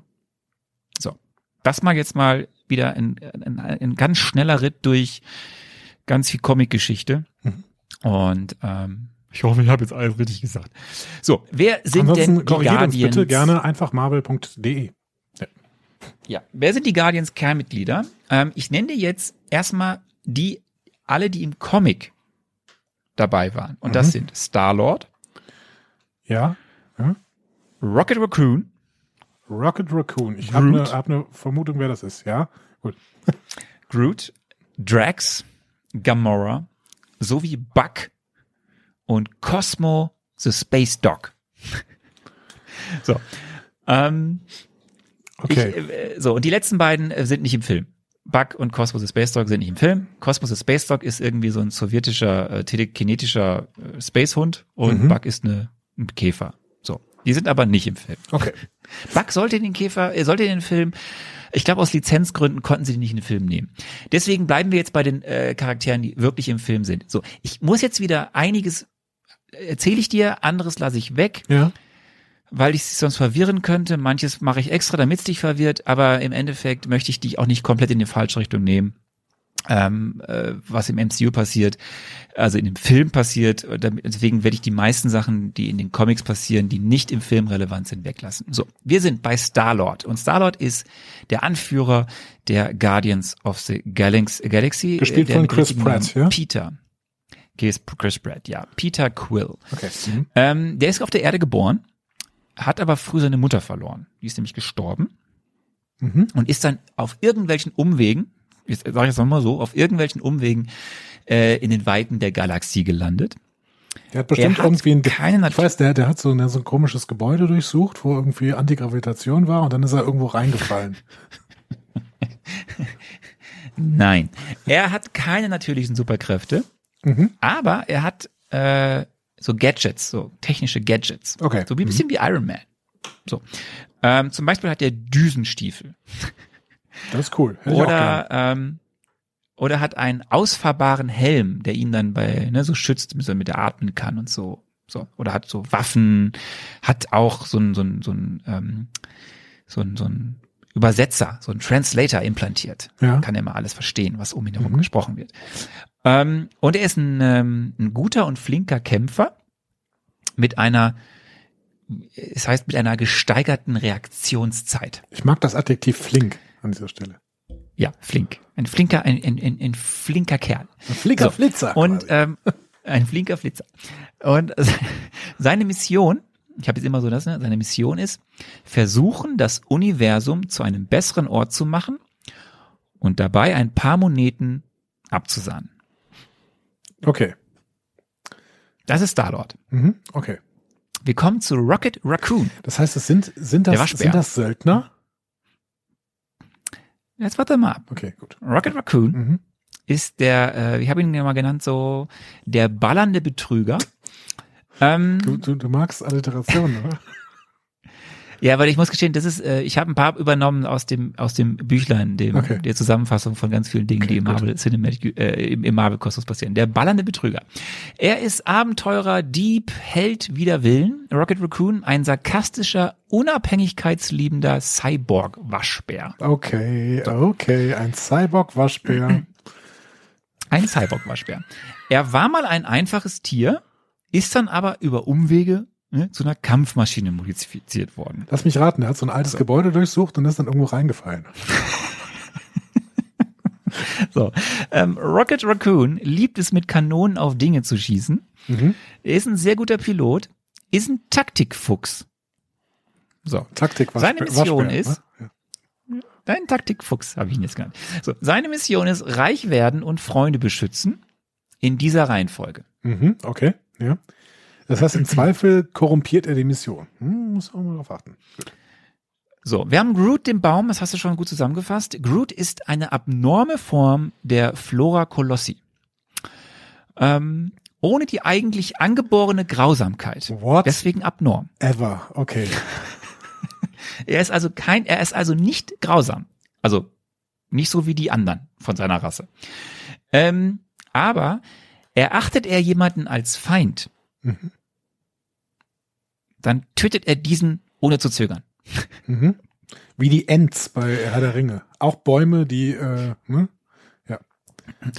So, das mal jetzt mal wieder ein, ein, ein ganz schneller Ritt durch ganz viel Comic-Geschichte. Mhm. Und ähm, Ich hoffe, ich habe jetzt alles richtig gesagt. So, wer sind Ansonsten denn die Guardians? bitte gerne einfach marvel.de. Ja, wer sind die Guardians Kernmitglieder? Ähm, ich nenne dir jetzt erstmal die, alle, die im Comic dabei waren. Und das Mhm. sind Star-Lord, Ja. ja. Rocket Raccoon, Rocket Raccoon. Ich habe eine hab ne Vermutung, wer das ist. Ja. Gut. Groot, Drax, Gamora, sowie Buck und Cosmo the Space Dog. so. Ähm, Okay. Ich, äh, so, und die letzten beiden äh, sind nicht im Film. Buck und Cosmo the Space Dog sind nicht im Film. Cosmo the Space Dog ist irgendwie so ein sowjetischer, äh, telekinetischer äh, Spacehund und Mhm. Buck ist eine, ein Käfer. So. Die sind aber nicht im Film. okay. Buck sollte den Käfer, er sollte den Film, ich glaube aus Lizenzgründen konnten sie den nicht in den Film nehmen. Deswegen bleiben wir jetzt bei den äh, Charakteren, die wirklich im Film sind. So, ich muss jetzt wieder einiges erzähle ich dir, anderes lasse ich weg Ja. Weil ich es sonst verwirren könnte. Manches mache ich extra, damit es dich verwirrt, aber im Endeffekt möchte ich dich auch nicht komplett in die falsche Richtung nehmen. Ähm, äh, was im MCU passiert, also in dem Film passiert, äh, deswegen werde ich die meisten Sachen, die in den Comics passieren, die nicht im Film relevant sind, weglassen. So, wir sind bei Star-Lord und Star-Lord ist der Anführer der Guardians of the Galax Galaxy. Gespielt der von Chris Pratt, ja? Peter. Chris Chris Pratt, ja. Peter Quill. Okay. Mhm. Ähm, der ist auf der Erde geboren, hat aber früh seine Mutter verloren. Die ist nämlich gestorben Mhm. und ist dann auf irgendwelchen Umwegen, ich sage jetzt mal so, auf irgendwelchen Umwegen äh, in den Weiten der Galaxie gelandet. Der hat bestimmt hat irgendwie ein, keine ich weiß, der, der hat so, ein- so ein komisches Gebäude durchsucht, wo irgendwie Antigravitation war und dann ist er irgendwo reingefallen. Nein, er hat keine natürlichen Superkräfte, Mhm. aber er hat äh, so Gadgets, so technische Gadgets. Okay. So wie ein bisschen wie Iron Man. So. Ähm, zum Beispiel hat er Düsenstiefel. Das ist cool. Hätte oder ähm, oder hat einen ausfahrbaren Helm, der ihn dann bei ne, so schützt, damit er mit er atmen kann und so. So oder hat so Waffen, hat auch so ein so ein so ein ähm, so ein, so ein Übersetzer, so ein Translator implantiert. Ja. Kann er mal alles verstehen, was um ihn herum Mhm. gesprochen wird. Ähm, und er ist ein, ähm, ein guter und flinker Kämpfer mit einer, es heißt mit einer gesteigerten Reaktionszeit. Ich mag das Adjektiv flink an dieser Stelle. Ja, flink. Ein flinker, ein, ein, ein, ein flinker Kerl. Ein flinker So. Flitzer. Und quasi. ähm, ein flinker Flitzer. Und seine Mission, ich habe jetzt immer so das, ne, seine Mission ist, versuchen, das Universum zu einem besseren Ort zu machen und dabei ein paar Moneten abzusahnen. okay. Das ist Star-Lord. Mhm. Okay. Wir kommen zu Rocket Raccoon. Das heißt, es sind, sind das, sind das Söldner? Jetzt warte mal ab. Okay, gut. Rocket Raccoon Mhm. ist der, äh, ich habe ihn ja mal genannt, so der ballernde Betrüger. Ähm, Du, du, du magst Alliterationen, oder? Ja, weil ich muss gestehen, das ist, äh, ich habe ein paar übernommen aus dem aus dem Büchlein, dem Okay. der Zusammenfassung von ganz vielen Dingen, Okay, die im gut. Marvel Cinematic äh, im, im Marvel Kosmos passieren. Der ballernde Betrüger. Er ist Abenteurer, Dieb, Held wider Willen. Rocket Raccoon, ein sarkastischer, unabhängigkeitsliebender Cyborg Waschbär. Okay, okay. Ein Cyborg-Waschbär. Ein Cyborg Waschbär. Er war mal ein einfaches Tier, ist dann aber über Umwege ne, zu einer Kampfmaschine modifiziert worden. Lass mich raten, er hat so ein altes Gebäude durchsucht und ist dann irgendwo reingefallen. So, ähm, Rocket Raccoon liebt es mit Kanonen auf Dinge zu schießen. Mhm. Er ist ein sehr guter Pilot, ist ein Taktikfuchs. So, Taktik Seine Mission Waschbär, ist- ne? ein Taktikfuchs habe ich ihn jetzt genannt. So, seine Mission ist reich werden und Freunde beschützen in dieser Reihenfolge. Mhm, okay, ja. Das heißt, im Zweifel korrumpiert er die Mission. Hm, muss auch mal drauf achten. Gut. So, wir haben Groot den Baum, das hast du schon gut zusammengefasst. Groot ist eine abnorme Form der Flora Colossi. Ähm, ohne die eigentlich angeborene Grausamkeit. What? Deswegen abnorm. Ever, okay. Er ist also kein, er ist also nicht grausam. Also nicht so wie die anderen von seiner Rasse. Ähm, aber erachtet er jemanden als Feind, Mhm. dann tötet er diesen ohne zu zögern. Mhm. Wie die Ents bei Herr der Ringe. Auch Bäume, die, äh, ne?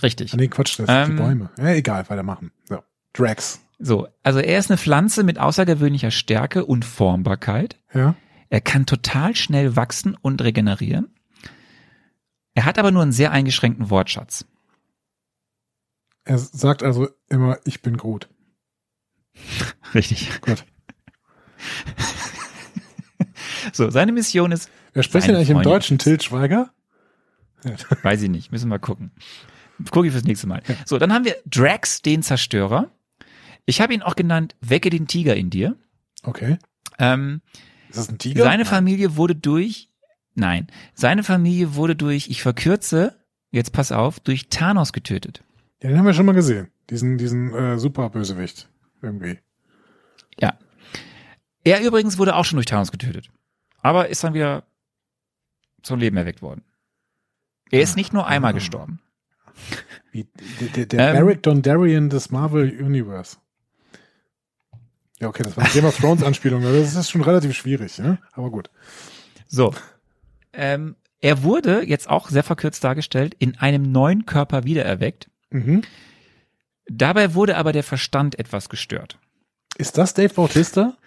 Richtig. Ah, nee, Quatsch, das sind die Ähm, Bäume. Ja, egal, weitermachen. So. Drax. So, also er ist eine Pflanze mit außergewöhnlicher Stärke und Formbarkeit. Ja. Er kann total schnell wachsen und regenerieren. Er hat aber nur einen sehr eingeschränkten Wortschatz. Er sagt also immer, ich bin Groot. Richtig. Gut. So, seine Mission ist, Wer spricht denn eigentlich im. Deutschen? Til Schweiger? weiß ich nicht, müssen wir mal gucken. Gucke ich fürs nächste Mal. So, dann haben wir Drax, den Zerstörer. Ich habe ihn auch genannt, wecke den Tiger in dir. Okay. Ähm, Ist das ein Tiger? seine Nein. Familie wurde durch, nein, seine Familie wurde durch, ich verkürze, jetzt pass auf, durch Thanos getötet. Ja, den haben wir schon mal gesehen. Diesen, diesen äh, Super-Bösewicht. Irgendwie. Ja. Er übrigens wurde auch schon durch Thanos getötet. Aber ist dann wieder zum Leben erweckt worden. Er ist nicht nur einmal Ah. gestorben. Wie, der der, Ähm. Beric Dondarrion des Marvel Universe. Ja, okay, das war eine Game of Thrones Anspielung. aber Das ist schon relativ schwierig, ne? aber gut. So. Ähm, er wurde jetzt auch sehr verkürzt dargestellt, in einem neuen Körper wiedererweckt. Mhm. Dabei wurde aber der Verstand etwas gestört. Ist das Dave Bautista?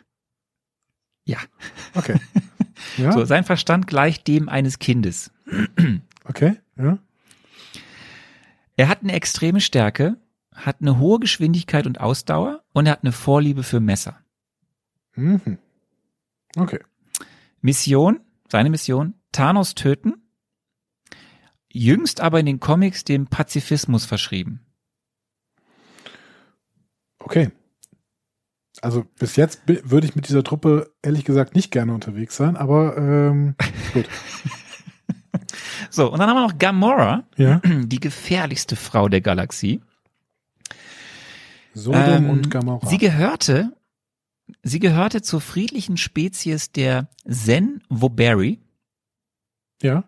Ja. Okay. Ja, So, sein Verstand gleicht dem eines Kindes. okay, ja. Er hat eine extreme Stärke, hat eine hohe Geschwindigkeit und Ausdauer und er hat eine Vorliebe für Messer. Mhm. Okay. Mission, seine Mission, Thanos töten, jüngst aber in den Comics dem Pazifismus verschrieben. Okay. Also bis jetzt würde ich mit dieser Truppe ehrlich gesagt nicht gerne unterwegs sein, aber ähm, gut. So, und dann haben wir noch Gamora, Ja. die gefährlichste Frau der Galaxie. Sodom Ähm, und Gamora. Sie gehörte, sie gehörte zur friedlichen Spezies der Zen Woberi, ja.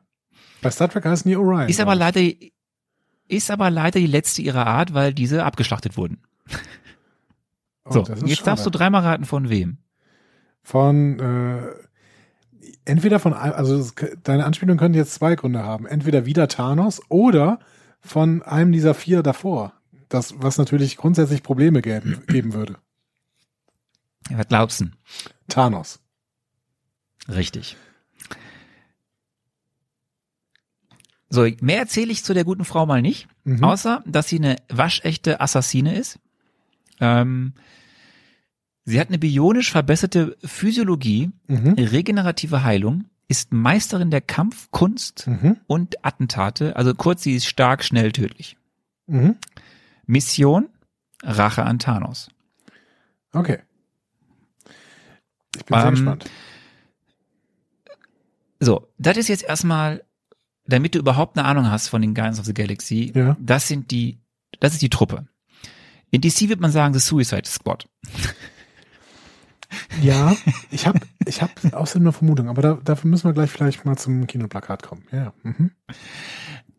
Bei Star Trek heißen die Orion. ist aber leider, ist aber leider die letzte ihrer Art, weil diese abgeschlachtet wurden. Oh, So, das jetzt darfst du schade. dreimal raten von wem. Von äh, entweder von also es, deine Anspielung könnte jetzt zwei Gründe haben. Entweder wieder Thanos oder von einem dieser vier davor. Das, was natürlich grundsätzlich Probleme geben, geben würde. Was glaubst du? Thanos. Richtig. So, mehr erzähle ich zu der guten Frau mal nicht, Mhm. außer dass sie eine waschechte Assassine ist. Ähm, sie hat eine bionisch verbesserte Physiologie, Mhm. regenerative Heilung, ist Meisterin der Kampfkunst Mhm. und Attentate. Also kurz, sie ist stark, schnell, tödlich. Mhm. Mission, Rache an Thanos. Okay. Ich bin sehr Ähm, gespannt. So, das ist jetzt erstmal, damit du überhaupt eine Ahnung hast von den Guardians of the Galaxy, Ja. das sind die, das ist die Truppe. In DC wird man sagen, The Suicide Squad. Ja, ich habe ich hab außerdem eine Vermutung, aber da, dafür müssen wir gleich vielleicht mal zum Kinoplakat kommen. Ja. Mhm.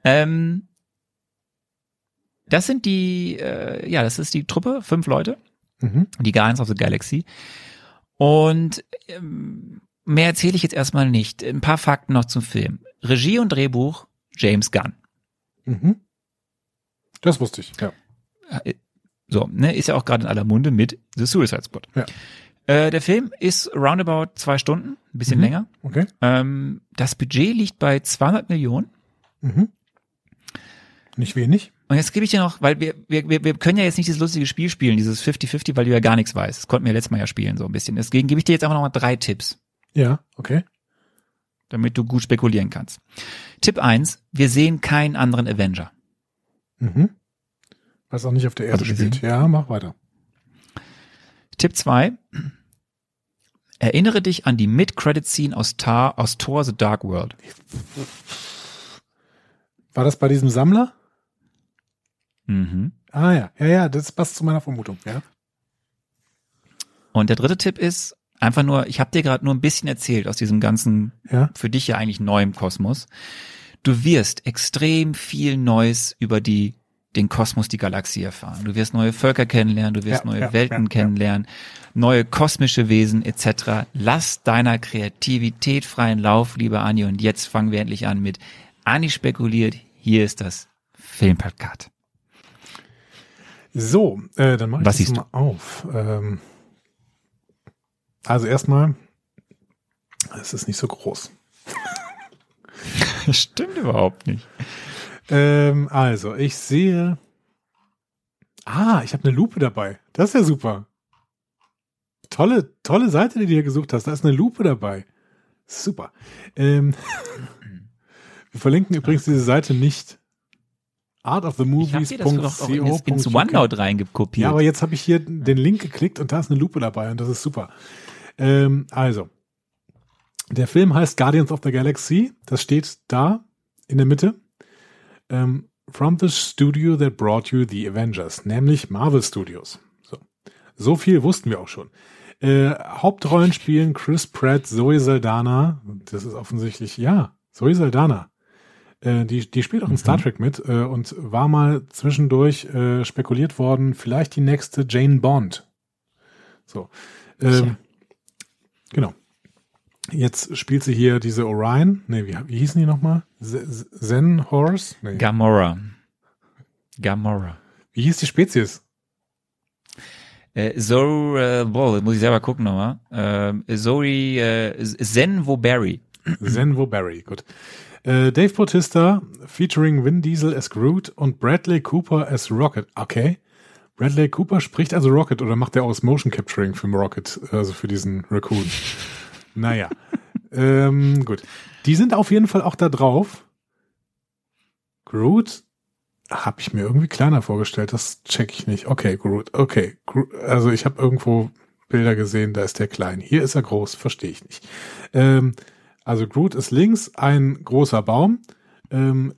Ähm, das sind die, äh, ja, das ist die Truppe, fünf Leute, Mhm. die Guardians of the Galaxy. Und ähm, mehr erzähle ich jetzt erstmal nicht. Ein paar Fakten noch zum Film. Regie und Drehbuch James Gunn. Mhm. Das wusste ich, ja. Äh, So, ne, ist ja auch gerade in aller Munde mit The Suicide Squad. Ja. Äh, der Film ist roundabout zwei Stunden, ein bisschen Mhm. länger. Okay. Ähm, das Budget liegt bei 200 Millionen. Mhm. Nicht wenig. Und jetzt gebe ich dir noch, weil wir, wir, wir können ja jetzt nicht dieses lustige Spiel spielen, dieses 50-50, weil du ja gar nichts weißt. Das konnten wir letztes Mal ja spielen, so ein bisschen. Deswegen gebe ich dir jetzt einfach noch mal drei Tipps, Ja, okay. damit du gut spekulieren kannst. Tipp eins: wir sehen keinen anderen Avenger. Mhm. Was auch nicht auf der Erde spielt. gesehen? Ja, mach weiter. Tipp zwei: erinnere dich an die Mid-Credit-Scene aus, Tar, aus Thor The Dark World. War das bei diesem Sammler? Mhm. Ah ja, ja, ja, das passt zu meiner Vermutung, ja. Und der dritte Tipp ist einfach nur, ich habe dir gerade nur ein bisschen erzählt aus diesem ganzen, Ja. für dich ja eigentlich neuen Kosmos. Du wirst extrem viel Neues über die den Kosmos, die Galaxie erfahren. Du wirst neue Völker kennenlernen, du wirst Ja, neue ja, Welten ja, kennenlernen, neue kosmische Wesen etc. Lass deiner Kreativität freien Lauf, liebe Anni. Und jetzt fangen wir endlich an mit Anni spekuliert. Hier ist das Filmplakat. So, äh, dann mache ich Was das mal auf. Ähm, also erstmal, es ist nicht so groß. Das stimmt überhaupt nicht. Ähm, also, ich sehe. Ah, ich habe eine Lupe dabei. Das ist ja super. Tolle, tolle Seite, die du hier gesucht hast. Da ist eine Lupe dabei. Super. Ähm, wir verlinken übrigens diese Seite nicht. Auch ins. OneNote reingekopiert. Ja, aber jetzt habe ich hier den Link geklickt und da ist eine Lupe dabei und das ist super. Ähm, also, der Film heißt Guardians of the Galaxy. Das steht da in der Mitte. Ähm, from the studio that brought you the Avengers, nämlich Marvel Studios. So, so viel wussten wir auch schon. Äh, Hauptrollen spielen Chris Pratt, Zoe Saldana. Das ist offensichtlich, ja, Zoe Saldana. Äh, die, die spielt auch in Star Trek mit äh, und war mal zwischendurch äh, spekuliert worden, vielleicht die nächste Jane Bond. So. Ähm, genau. Jetzt spielt sie hier diese Orion. Nee, wie, wie hießen die nochmal? Zen Horse? Nee. Gamora. Gamora. Wie hieß die Spezies? Äh, so, äh, boah, muss ich selber gucken nochmal. Ähm, Zoe, äh, Zen Woberry. Zen Woberry, gut. Äh, Dave Bautista featuring Vin Diesel as Groot und Bradley Cooper as Rocket. Okay. Bradley Cooper spricht also Rocket oder macht er aus Motion Capturing für Rocket, also für diesen Raccoon? naja. ähm, gut. Die sind auf jeden Fall auch da drauf. Groot habe ich mir irgendwie kleiner vorgestellt, das check ich nicht. Okay, Groot, okay. Groot, also ich habe irgendwo Bilder gesehen, da ist der klein. Hier ist er groß, verstehe ich nicht. Ähm, also Groot ist links ein großer Baum. Ähm,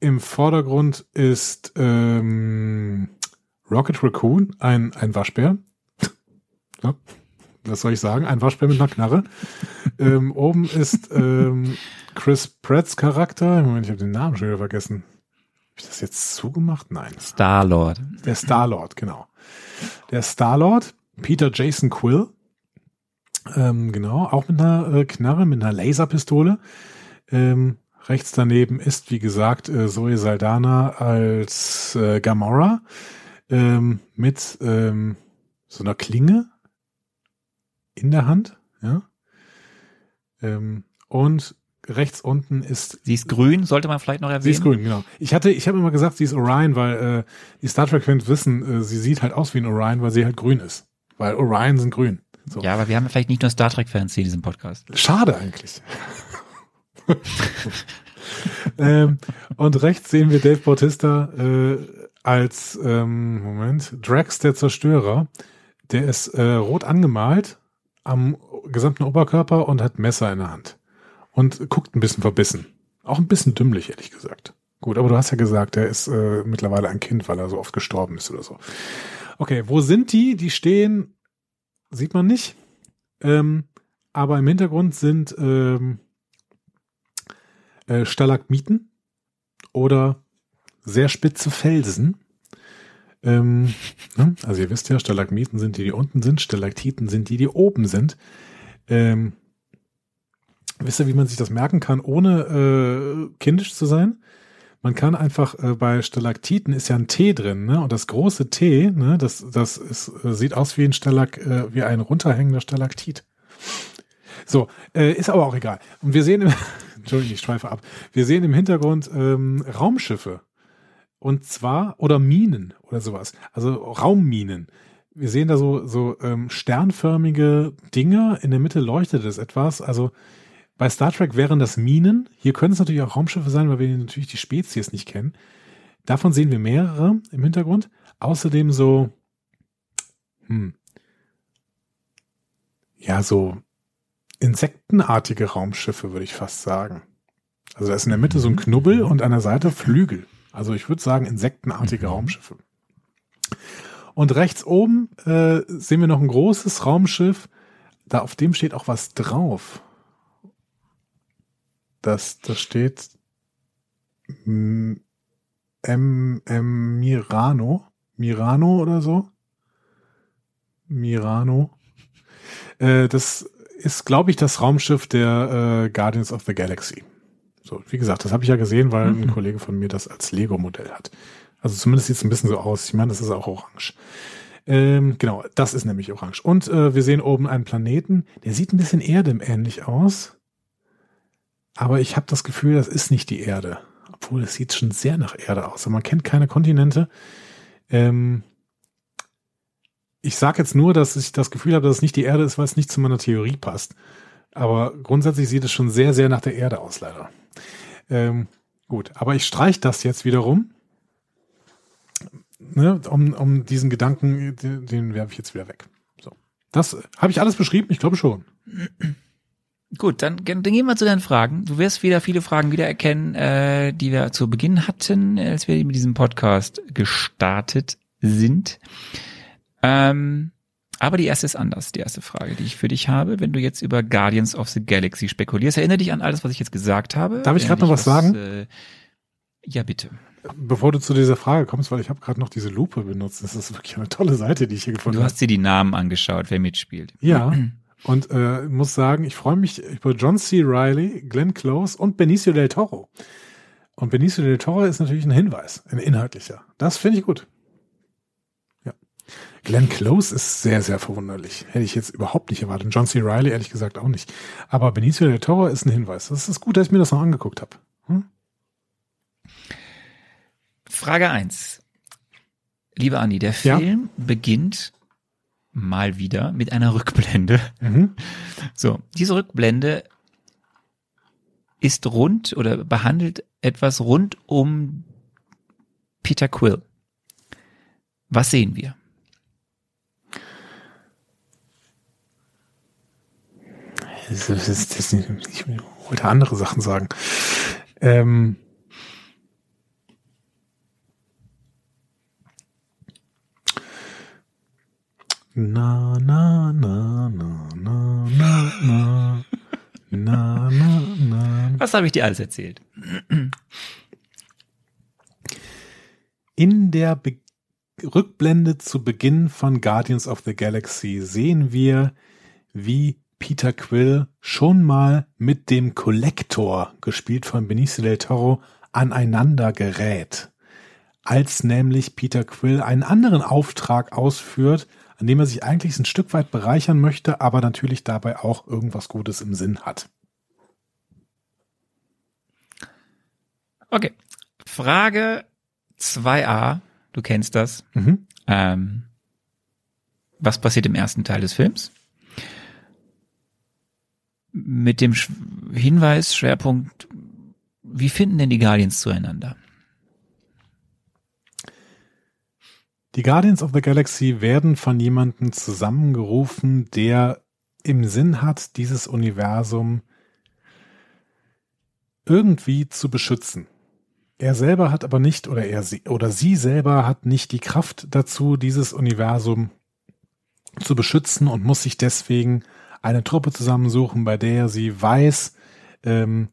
Im Vordergrund ist ähm, Rocket Raccoon, ein, ein Waschbär. ja, was soll ich sagen? Ein Waschbär mit einer Knarre. ähm, oben ist ähm, Chris Pratts Charakter. Moment, ich habe den Namen schon wieder vergessen. Habe ich das jetzt zugemacht? Nein. Star-Lord. Der Star-Lord, genau. Der Star-Lord, Peter Jason Quill, ähm, genau, auch mit einer äh, Knarre, mit einer Laserpistole. Ähm, rechts daneben ist, wie gesagt, äh, Zoe Saldana als äh, Gamora ähm, mit ähm, so einer Klinge in der Hand, ja. Ähm, und rechts unten ist Sie ist grün, sollte man vielleicht noch erwähnen. Sie ist grün, genau. Ich hatte, ich habe immer gesagt, sie ist Orion, weil äh, die Star Trek-Fans wissen, äh, sie sieht halt aus wie ein Orion, weil sie halt grün ist. Weil Orion sind grün. So. Ja, aber wir haben vielleicht nicht nur Star Trek-Fans hier in diesem Podcast. Schade eigentlich. ähm, und rechts sehen wir Dave Bautista äh, als, ähm, Moment, Drax der Zerstörer. Der ist äh, rot angemalt am gesamten Oberkörper und hat Messer in der Hand. Und guckt ein bisschen verbissen. Auch ein bisschen dümmlich, ehrlich gesagt. Gut, aber du hast ja gesagt, er ist äh, mittlerweile ein Kind, weil er so oft gestorben ist oder so. Okay, wo sind die? Die stehen, sieht man nicht. Ähm, aber im Hintergrund sind ähm, äh, Stalagmiten oder sehr spitze Felsen. Ähm, ne? Also ihr wisst ja, Stalagmiten sind die, die unten sind, Stalaktiten sind die, die oben sind. Ähm, wisst ihr, wie man sich das merken kann, ohne äh, kindisch zu sein? Man kann einfach äh, bei Stalaktiten ist ja ein T drin, ne? Und das große T, ne, das, das ist, äh, sieht aus wie ein Stalag, äh, wie ein runterhängender Stalaktit. So, äh, ist aber auch egal. Und wir sehen im, Entschuldigung, ich schweife ab. Wir sehen im Hintergrund ähm, Raumschiffe. Und zwar, oder Minen oder sowas. Also Raumminen. Wir sehen da so, so ähm, sternförmige Dinger. In der Mitte leuchtet es etwas. Also bei Star Trek wären das Minen. Hier können es natürlich auch Raumschiffe sein, weil wir natürlich die Spezies nicht kennen. Davon sehen wir mehrere im Hintergrund. Außerdem so, hm, ja, so insektenartige Raumschiffe, würde ich fast sagen. Also da ist in der Mitte so ein Knubbel und an der Seite Flügel. Also ich würde sagen insektenartige Raumschiffe. Und rechts oben äh, sehen wir noch ein großes Raumschiff. Da auf dem steht auch was drauf. Das, das steht M, M, M Mirano. Mirano oder so. Mirano. Äh, das ist, glaube ich, das Raumschiff der äh, Guardians of the Galaxy. So, wie gesagt, das habe ich ja gesehen, weil ein Kollege von mir das als Lego-Modell hat. Also zumindest sieht es ein bisschen so aus. Ich meine, das ist auch orange. Ähm, genau, das ist nämlich orange. Und äh, wir sehen oben einen Planeten, der sieht ein bisschen erdemähnlich aus. Aber ich habe das Gefühl, das ist nicht die Erde. Obwohl, es sieht schon sehr nach Erde aus. Aber man kennt keine Kontinente. Ähm, ich sage jetzt nur, dass ich das Gefühl habe, dass es nicht die Erde ist, weil es nicht zu meiner Theorie passt. Aber grundsätzlich sieht es schon sehr, sehr nach der Erde aus, leider. Ähm, gut, aber ich streich das jetzt wiederum. Ne, um, um diesen Gedanken, den, den werfe ich jetzt wieder weg. So. Das habe ich alles beschrieben? Ich glaube schon. Gut, dann, dann gehen wir zu deinen Fragen. Du wirst wieder viele Fragen wiedererkennen, äh, die wir zu Beginn hatten, als wir mit diesem Podcast gestartet sind. Ähm, aber die erste ist anders, die erste Frage, die ich für dich habe. Wenn du jetzt über Guardians of the Galaxy spekulierst, erinnere dich an alles, was ich jetzt gesagt habe. Darf ich gerade noch was, was sagen? Äh, ja, bitte. Bevor du zu dieser Frage kommst, weil ich habe gerade noch diese Lupe benutzt. Das ist wirklich eine tolle Seite, die ich hier gefunden habe. Du hast dir die Namen angeschaut, wer mitspielt. Ja. Und äh, muss sagen, ich freue mich über John C. Riley, Glenn Close und Benicio del Toro. Und Benicio del Toro ist natürlich ein Hinweis, ein inhaltlicher. Das finde ich gut. Glenn Close ist sehr, sehr verwunderlich. Hätte ich jetzt überhaupt nicht erwartet. John C. Riley ehrlich gesagt auch nicht. Aber Benicio del Toro ist ein Hinweis. Das ist gut, dass ich mir das noch angeguckt habe. Hm? Frage eins, Lieber Andi, der Film ja? beginnt mal wieder mit einer Rückblende. Mhm. So, diese Rückblende ist rund oder behandelt etwas rund um Peter Quill. Was sehen wir? Das das ist, ich wollte andere Sachen sagen. Ähm, Na, na, na, na, na, na, na. Na, na, na. Was habe ich dir alles erzählt? In der Be Rückblende zu Beginn von Guardians of the Galaxy sehen wir, wie Peter Quill schon mal mit dem Collector, gespielt von Benicio del Toro, aneinander gerät. Als nämlich Peter Quill einen anderen Auftrag ausführt, an dem er sich eigentlich ein Stück weit bereichern möchte, aber natürlich dabei auch irgendwas Gutes im Sinn hat. Okay. Frage 2a, du kennst das. Mhm. Ähm, was passiert im ersten Teil des Films? Mit dem Hinweis, Schwerpunkt, wie finden denn die Guardians zueinander? Die Guardians of the Galaxy werden von jemandem zusammengerufen, der im Sinn hat, dieses Universum irgendwie zu beschützen. Er selber hat aber nicht, oder er oder sie selber hat nicht die Kraft dazu, dieses Universum zu beschützen und muss sich deswegen eine Truppe zusammensuchen, bei der sie weiß, ähm,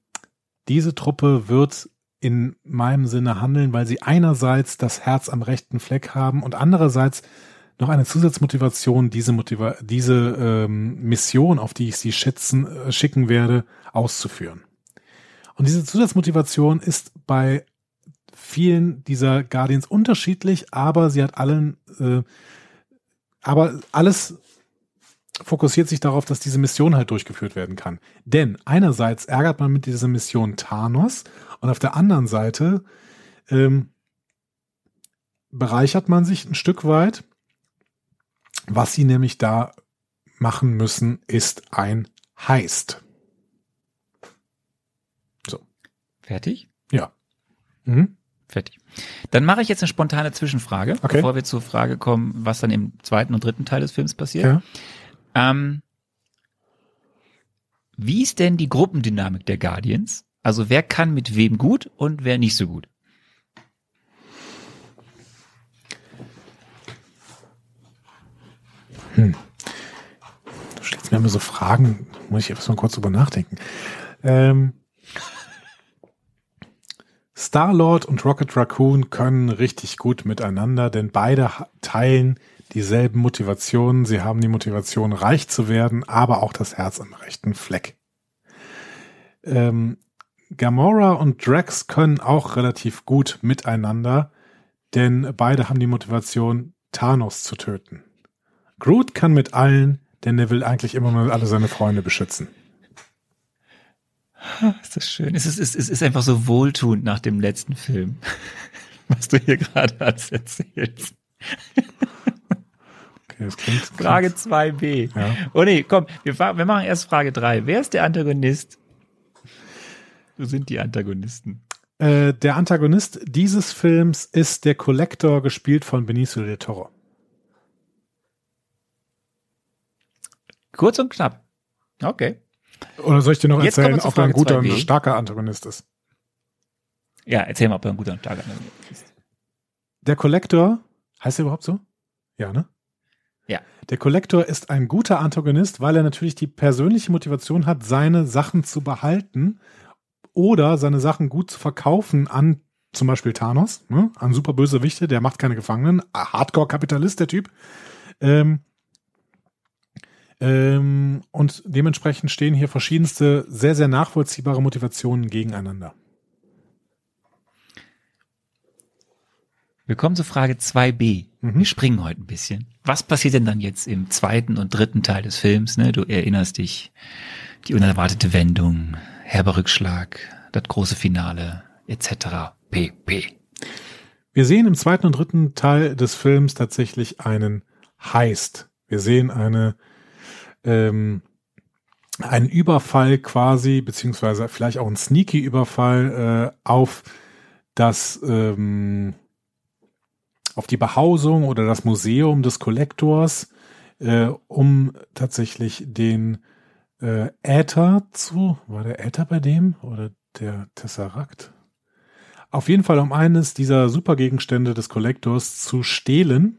diese Truppe wird in meinem Sinne handeln, weil sie einerseits das Herz am rechten Fleck haben und andererseits noch eine Zusatzmotivation, diese, Motiva diese ähm, Mission, auf die ich sie schätzen, äh, schicken werde, auszuführen. Und diese Zusatzmotivation ist bei vielen dieser Guardians unterschiedlich, aber sie hat allen, äh, aber alles fokussiert sich darauf, dass diese Mission halt durchgeführt werden kann. Denn einerseits ärgert man mit dieser Mission Thanos und auf der anderen Seite ähm, bereichert man sich ein Stück weit. Was sie nämlich da machen müssen, ist ein Heist. So. Fertig? Ja. Mhm. Fertig. Dann mache ich jetzt eine spontane Zwischenfrage, okay. bevor wir zur Frage kommen, was dann im zweiten und dritten Teil des Films passiert. Ja. Ähm, wie ist denn die Gruppendynamik der Guardians? Also wer kann mit wem gut und wer nicht so gut? Hm. Du stellst mir immer so Fragen, muss ich erst mal kurz drüber nachdenken. Ähm, Star-Lord und Rocket Raccoon können richtig gut miteinander, denn beide teilen dieselben Motivationen. Sie haben die Motivation, reich zu werden, aber auch das Herz am rechten Fleck. Ähm, Gamora und Drax können auch relativ gut miteinander, denn beide haben die Motivation, Thanos zu töten. Groot kann mit allen, denn er will eigentlich immer nur alle seine Freunde beschützen. Ist das schön. Es ist, es ist, es ist einfach so wohltuend nach dem letzten Film, was du hier gerade erzählst. Okay, das klingt, Frage 2b. Ja. Oh nee, komm, wir, wir machen erst Frage 3. Wer ist der Antagonist? Wo sind die Antagonisten? Äh, der Antagonist dieses Films ist der Collector, gespielt von Benicio del Toro. Kurz und knapp. Okay. Oder soll ich dir noch Jetzt erzählen, ob er ein guter und 2b. starker Antagonist ist? Ja, erzähl mal, ob er ein guter Tag ist. Der Collector, heißt er überhaupt so? Ja, ne? Ja. Der Collector ist ein guter Antagonist, weil er natürlich die persönliche Motivation hat, seine Sachen zu behalten oder seine Sachen gut zu verkaufen an zum Beispiel Thanos, ne? an Superbösewichte, der macht keine Gefangenen, Hardcore-Kapitalist, der Typ. Ähm, ähm, und dementsprechend stehen hier verschiedenste, sehr, sehr nachvollziehbare Motivationen gegeneinander. Wir kommen zu Frage 2b. Mhm. Wir springen heute ein bisschen. Was passiert denn dann jetzt im zweiten und dritten Teil des Films? Ne? Du erinnerst dich, die unerwartete Wendung, herber Rückschlag, das große Finale, etc. pp. Wir sehen im zweiten und dritten Teil des Films tatsächlich einen Heist. Wir sehen eine ähm, einen Überfall quasi, beziehungsweise vielleicht auch einen sneaky Überfall äh, auf das ähm, auf die Behausung oder das Museum des Kollektors, äh, um tatsächlich den äh, Äther zu, war der Äther bei dem oder der Tesseract? Auf jeden Fall, um eines dieser Supergegenstände des Kollektors zu stehlen,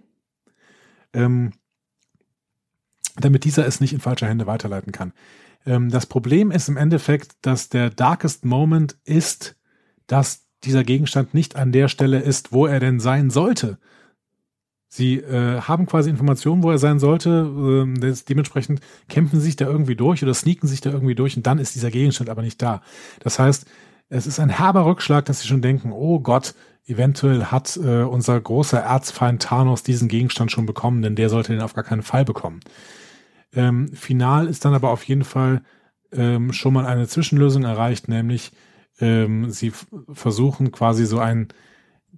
ähm, damit dieser es nicht in falsche Hände weiterleiten kann. Ähm, das Problem ist im Endeffekt, dass der Darkest Moment ist, dass dieser Gegenstand nicht an der Stelle ist, wo er denn sein sollte. Sie äh, haben quasi Informationen, wo er sein sollte. Das, dementsprechend kämpfen sie sich da irgendwie durch oder sneaken sich da irgendwie durch und dann ist dieser Gegenstand aber nicht da. Das heißt, es ist ein herber Rückschlag, dass sie schon denken, oh Gott, eventuell hat äh, unser großer Erzfeind Thanos diesen Gegenstand schon bekommen, denn der sollte den auf gar keinen Fall bekommen. Ähm, final ist dann aber auf jeden Fall ähm, schon mal eine Zwischenlösung erreicht, nämlich ähm, sie versuchen quasi so einen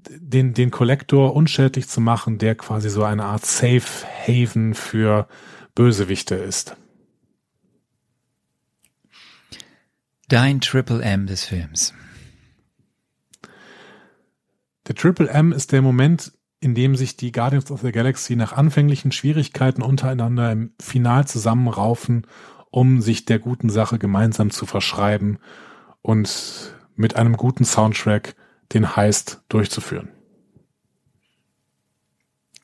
den, den Kollektor unschädlich zu machen, der quasi so eine Art Safe Haven für Bösewichte ist. Dein Triple M des Films. Der Triple M ist der Moment, in dem sich die Guardians of the Galaxy nach anfänglichen Schwierigkeiten untereinander im Final zusammenraufen, um sich der guten Sache gemeinsam zu verschreiben und mit einem guten Soundtrack den Heist durchzuführen.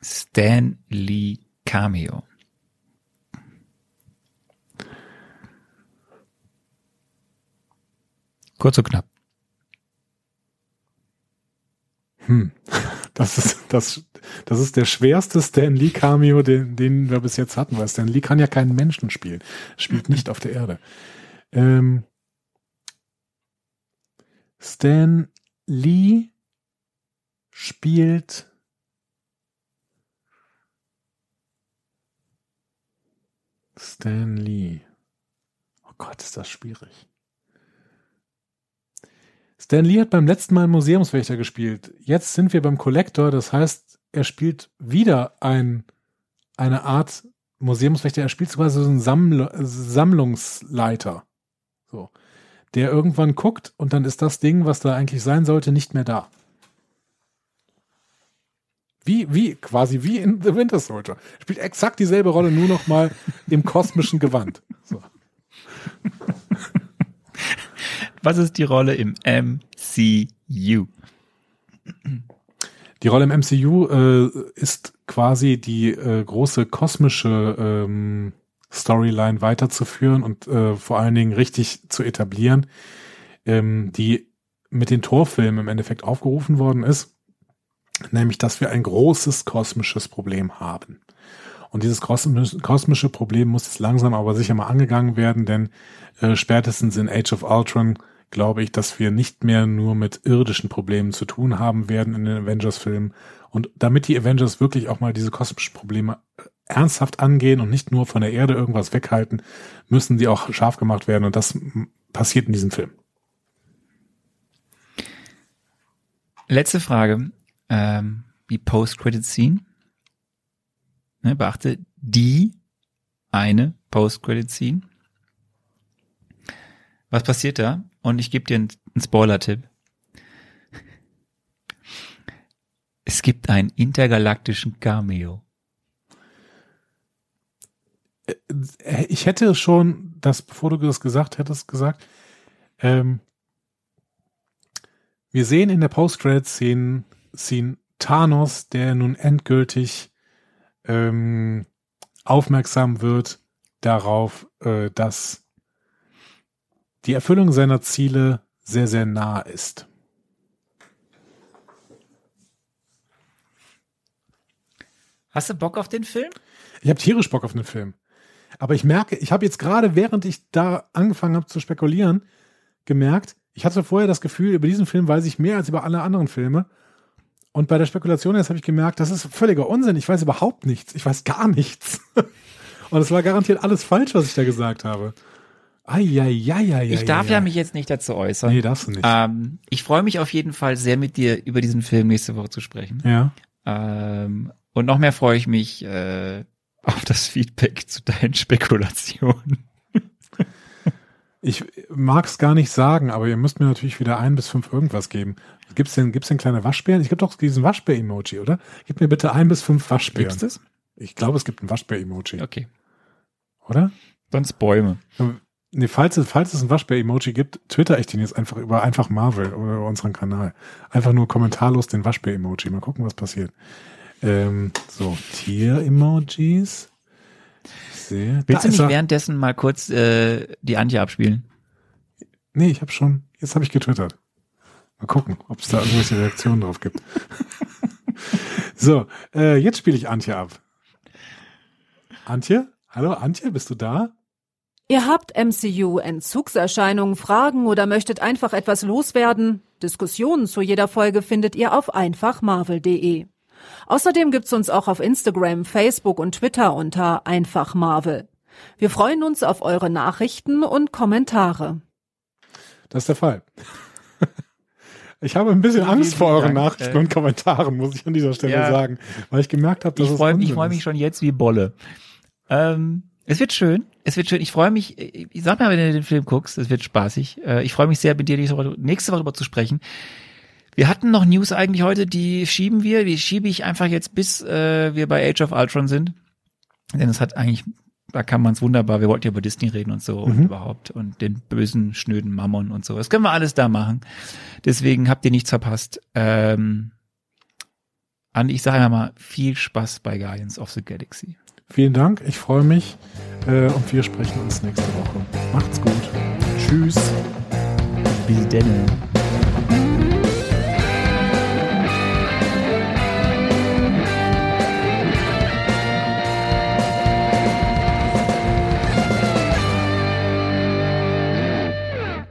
Stan Lee Cameo. Kurz und knapp. Hm. Das ist, das, das ist der schwerste Stan Lee Cameo, den, den wir bis jetzt hatten, weil Stan Lee kann ja keinen Menschen spielen. Spielt nicht auf der Erde. Ähm, Stan Lee spielt Stan Lee. Oh Gott, ist das schwierig. Stan Lee hat beim letzten Mal Museumswächter gespielt. Jetzt sind wir beim Collector, das heißt, er spielt wieder ein, eine Art Museumswächter. Er spielt quasi so einen Samml Sammlungsleiter. So. Der irgendwann guckt und dann ist das Ding, was da eigentlich sein sollte, nicht mehr da. Wie, wie, quasi wie in The Winter Soldier. Spielt exakt dieselbe Rolle, nur noch mal im kosmischen Gewand. So. Was ist die Rolle im MCU? Die Rolle im MCU äh, ist quasi die äh, große kosmische ähm, Storyline weiterzuführen und äh, vor allen Dingen richtig zu etablieren, ähm, die mit den Torfilmen im Endeffekt aufgerufen worden ist, nämlich dass wir ein großes kosmisches Problem haben. Und dieses kosmisch- kosmische Problem muss jetzt langsam aber sicher mal angegangen werden, denn äh, spätestens in Age of Ultron glaube ich, dass wir nicht mehr nur mit irdischen Problemen zu tun haben werden in den Avengers-Filmen Und damit die Avengers wirklich auch mal diese kosmischen Probleme äh, ernsthaft angehen und nicht nur von der Erde irgendwas weghalten, müssen die auch scharf gemacht werden. Und das passiert in diesem Film. Letzte Frage. Ähm, die Post-Credit-Scene. Ne, beachte die eine Post-Credit-Scene. Was passiert da? Und ich gebe dir einen, einen Spoiler-Tipp. Es gibt einen intergalaktischen Cameo. Äh, Ich hätte schon, das, bevor du das gesagt hättest, gesagt, ähm, wir sehen in der Post-Credit-Szene Thanos, der nun endgültig ähm, aufmerksam wird darauf, äh, dass die Erfüllung seiner Ziele sehr, sehr nah ist. Hast du Bock auf den Film? Ich habe tierisch Bock auf den Film. Aber ich merke, ich habe jetzt gerade, während ich da angefangen habe zu spekulieren, gemerkt, ich hatte vorher das Gefühl, über diesen Film weiß ich mehr als über alle anderen Filme. Und bei der Spekulation jetzt habe ich gemerkt, das ist völliger Unsinn. Ich weiß überhaupt nichts. Ich weiß gar nichts. Und es war garantiert alles falsch, was ich da gesagt habe. Eieieiei. Ich darf ja mich jetzt nicht dazu äußern. Nee, darfst du nicht. Ähm, ich freue mich auf jeden Fall sehr mit dir über diesen Film nächste Woche zu sprechen. Ja. Ähm, und noch mehr freue ich mich äh, auf das Feedback zu deinen Spekulationen. Ich mag es gar nicht sagen, aber ihr müsst mir natürlich wieder ein bis fünf irgendwas geben. Gibt's denn, gibt's denn kleine Waschbären? Ich gibt doch diesen Waschbär-Emoji, oder? Gib mir bitte ein bis fünf Waschbären. Gibt's das? Ich glaube, es gibt ein Waschbär-Emoji, Okay. oder? Sonst Bäume. Nee, falls es, falls es ein Waschbär-Emoji gibt, twitter ich den jetzt einfach über einfach Marvel oder über unseren Kanal. Einfach nur kommentarlos den Waschbär-Emoji. Mal gucken, was passiert. Ähm, so, Tier-Emojis. Ich sehe. Willst du ist nicht er. währenddessen mal kurz äh, die Antje abspielen? Nee, ich habe schon, jetzt habe ich getwittert. Mal gucken, ob es da irgendwelche Reaktionen drauf gibt. so, äh, jetzt spiele ich Antje ab. Antje? Hallo, Antje, bist du da? Ihr habt MCU-Entzugserscheinungen, Fragen oder möchtet einfach etwas loswerden? Diskussionen zu jeder Folge findet ihr auf einfachmarvel.de. Außerdem gibt's uns auch auf Instagram, Facebook und Twitter unter einfachmarvel. Wir freuen uns auf eure Nachrichten und Kommentare. Das ist der Fall. Ich habe ein bisschen Angst vor euren Dank. Nachrichten Äh, und Kommentaren, muss ich an dieser Stelle ja. sagen, weil ich gemerkt habe, dass Ich es freue ich Unsinn freu mich schon jetzt wie Bolle. Ähm, es wird schön. Es wird schön. Ich freue mich. äh, Ich sag mal, wenn du den Film guckst, es wird spaßig. Äh, Ich freue mich sehr, mit dir nächste Woche, nächste Woche darüber zu sprechen. Wir hatten noch News eigentlich heute, die schieben wir. Die schiebe ich einfach jetzt, bis äh, wir bei Age of Ultron sind. Denn es hat eigentlich, da kann man es wunderbar. Wir wollten ja über Disney reden und so und Mhm. überhaupt und den bösen, schnöden Mammon und so. Das können wir alles da machen. Deswegen habt ihr nichts verpasst. Ähm, Andi, ich sage mal viel Spaß bei Guardians of the Galaxy. Vielen Dank, ich freue mich äh, und wir sprechen uns nächste Woche. Macht's gut. Tschüss. Bis denn.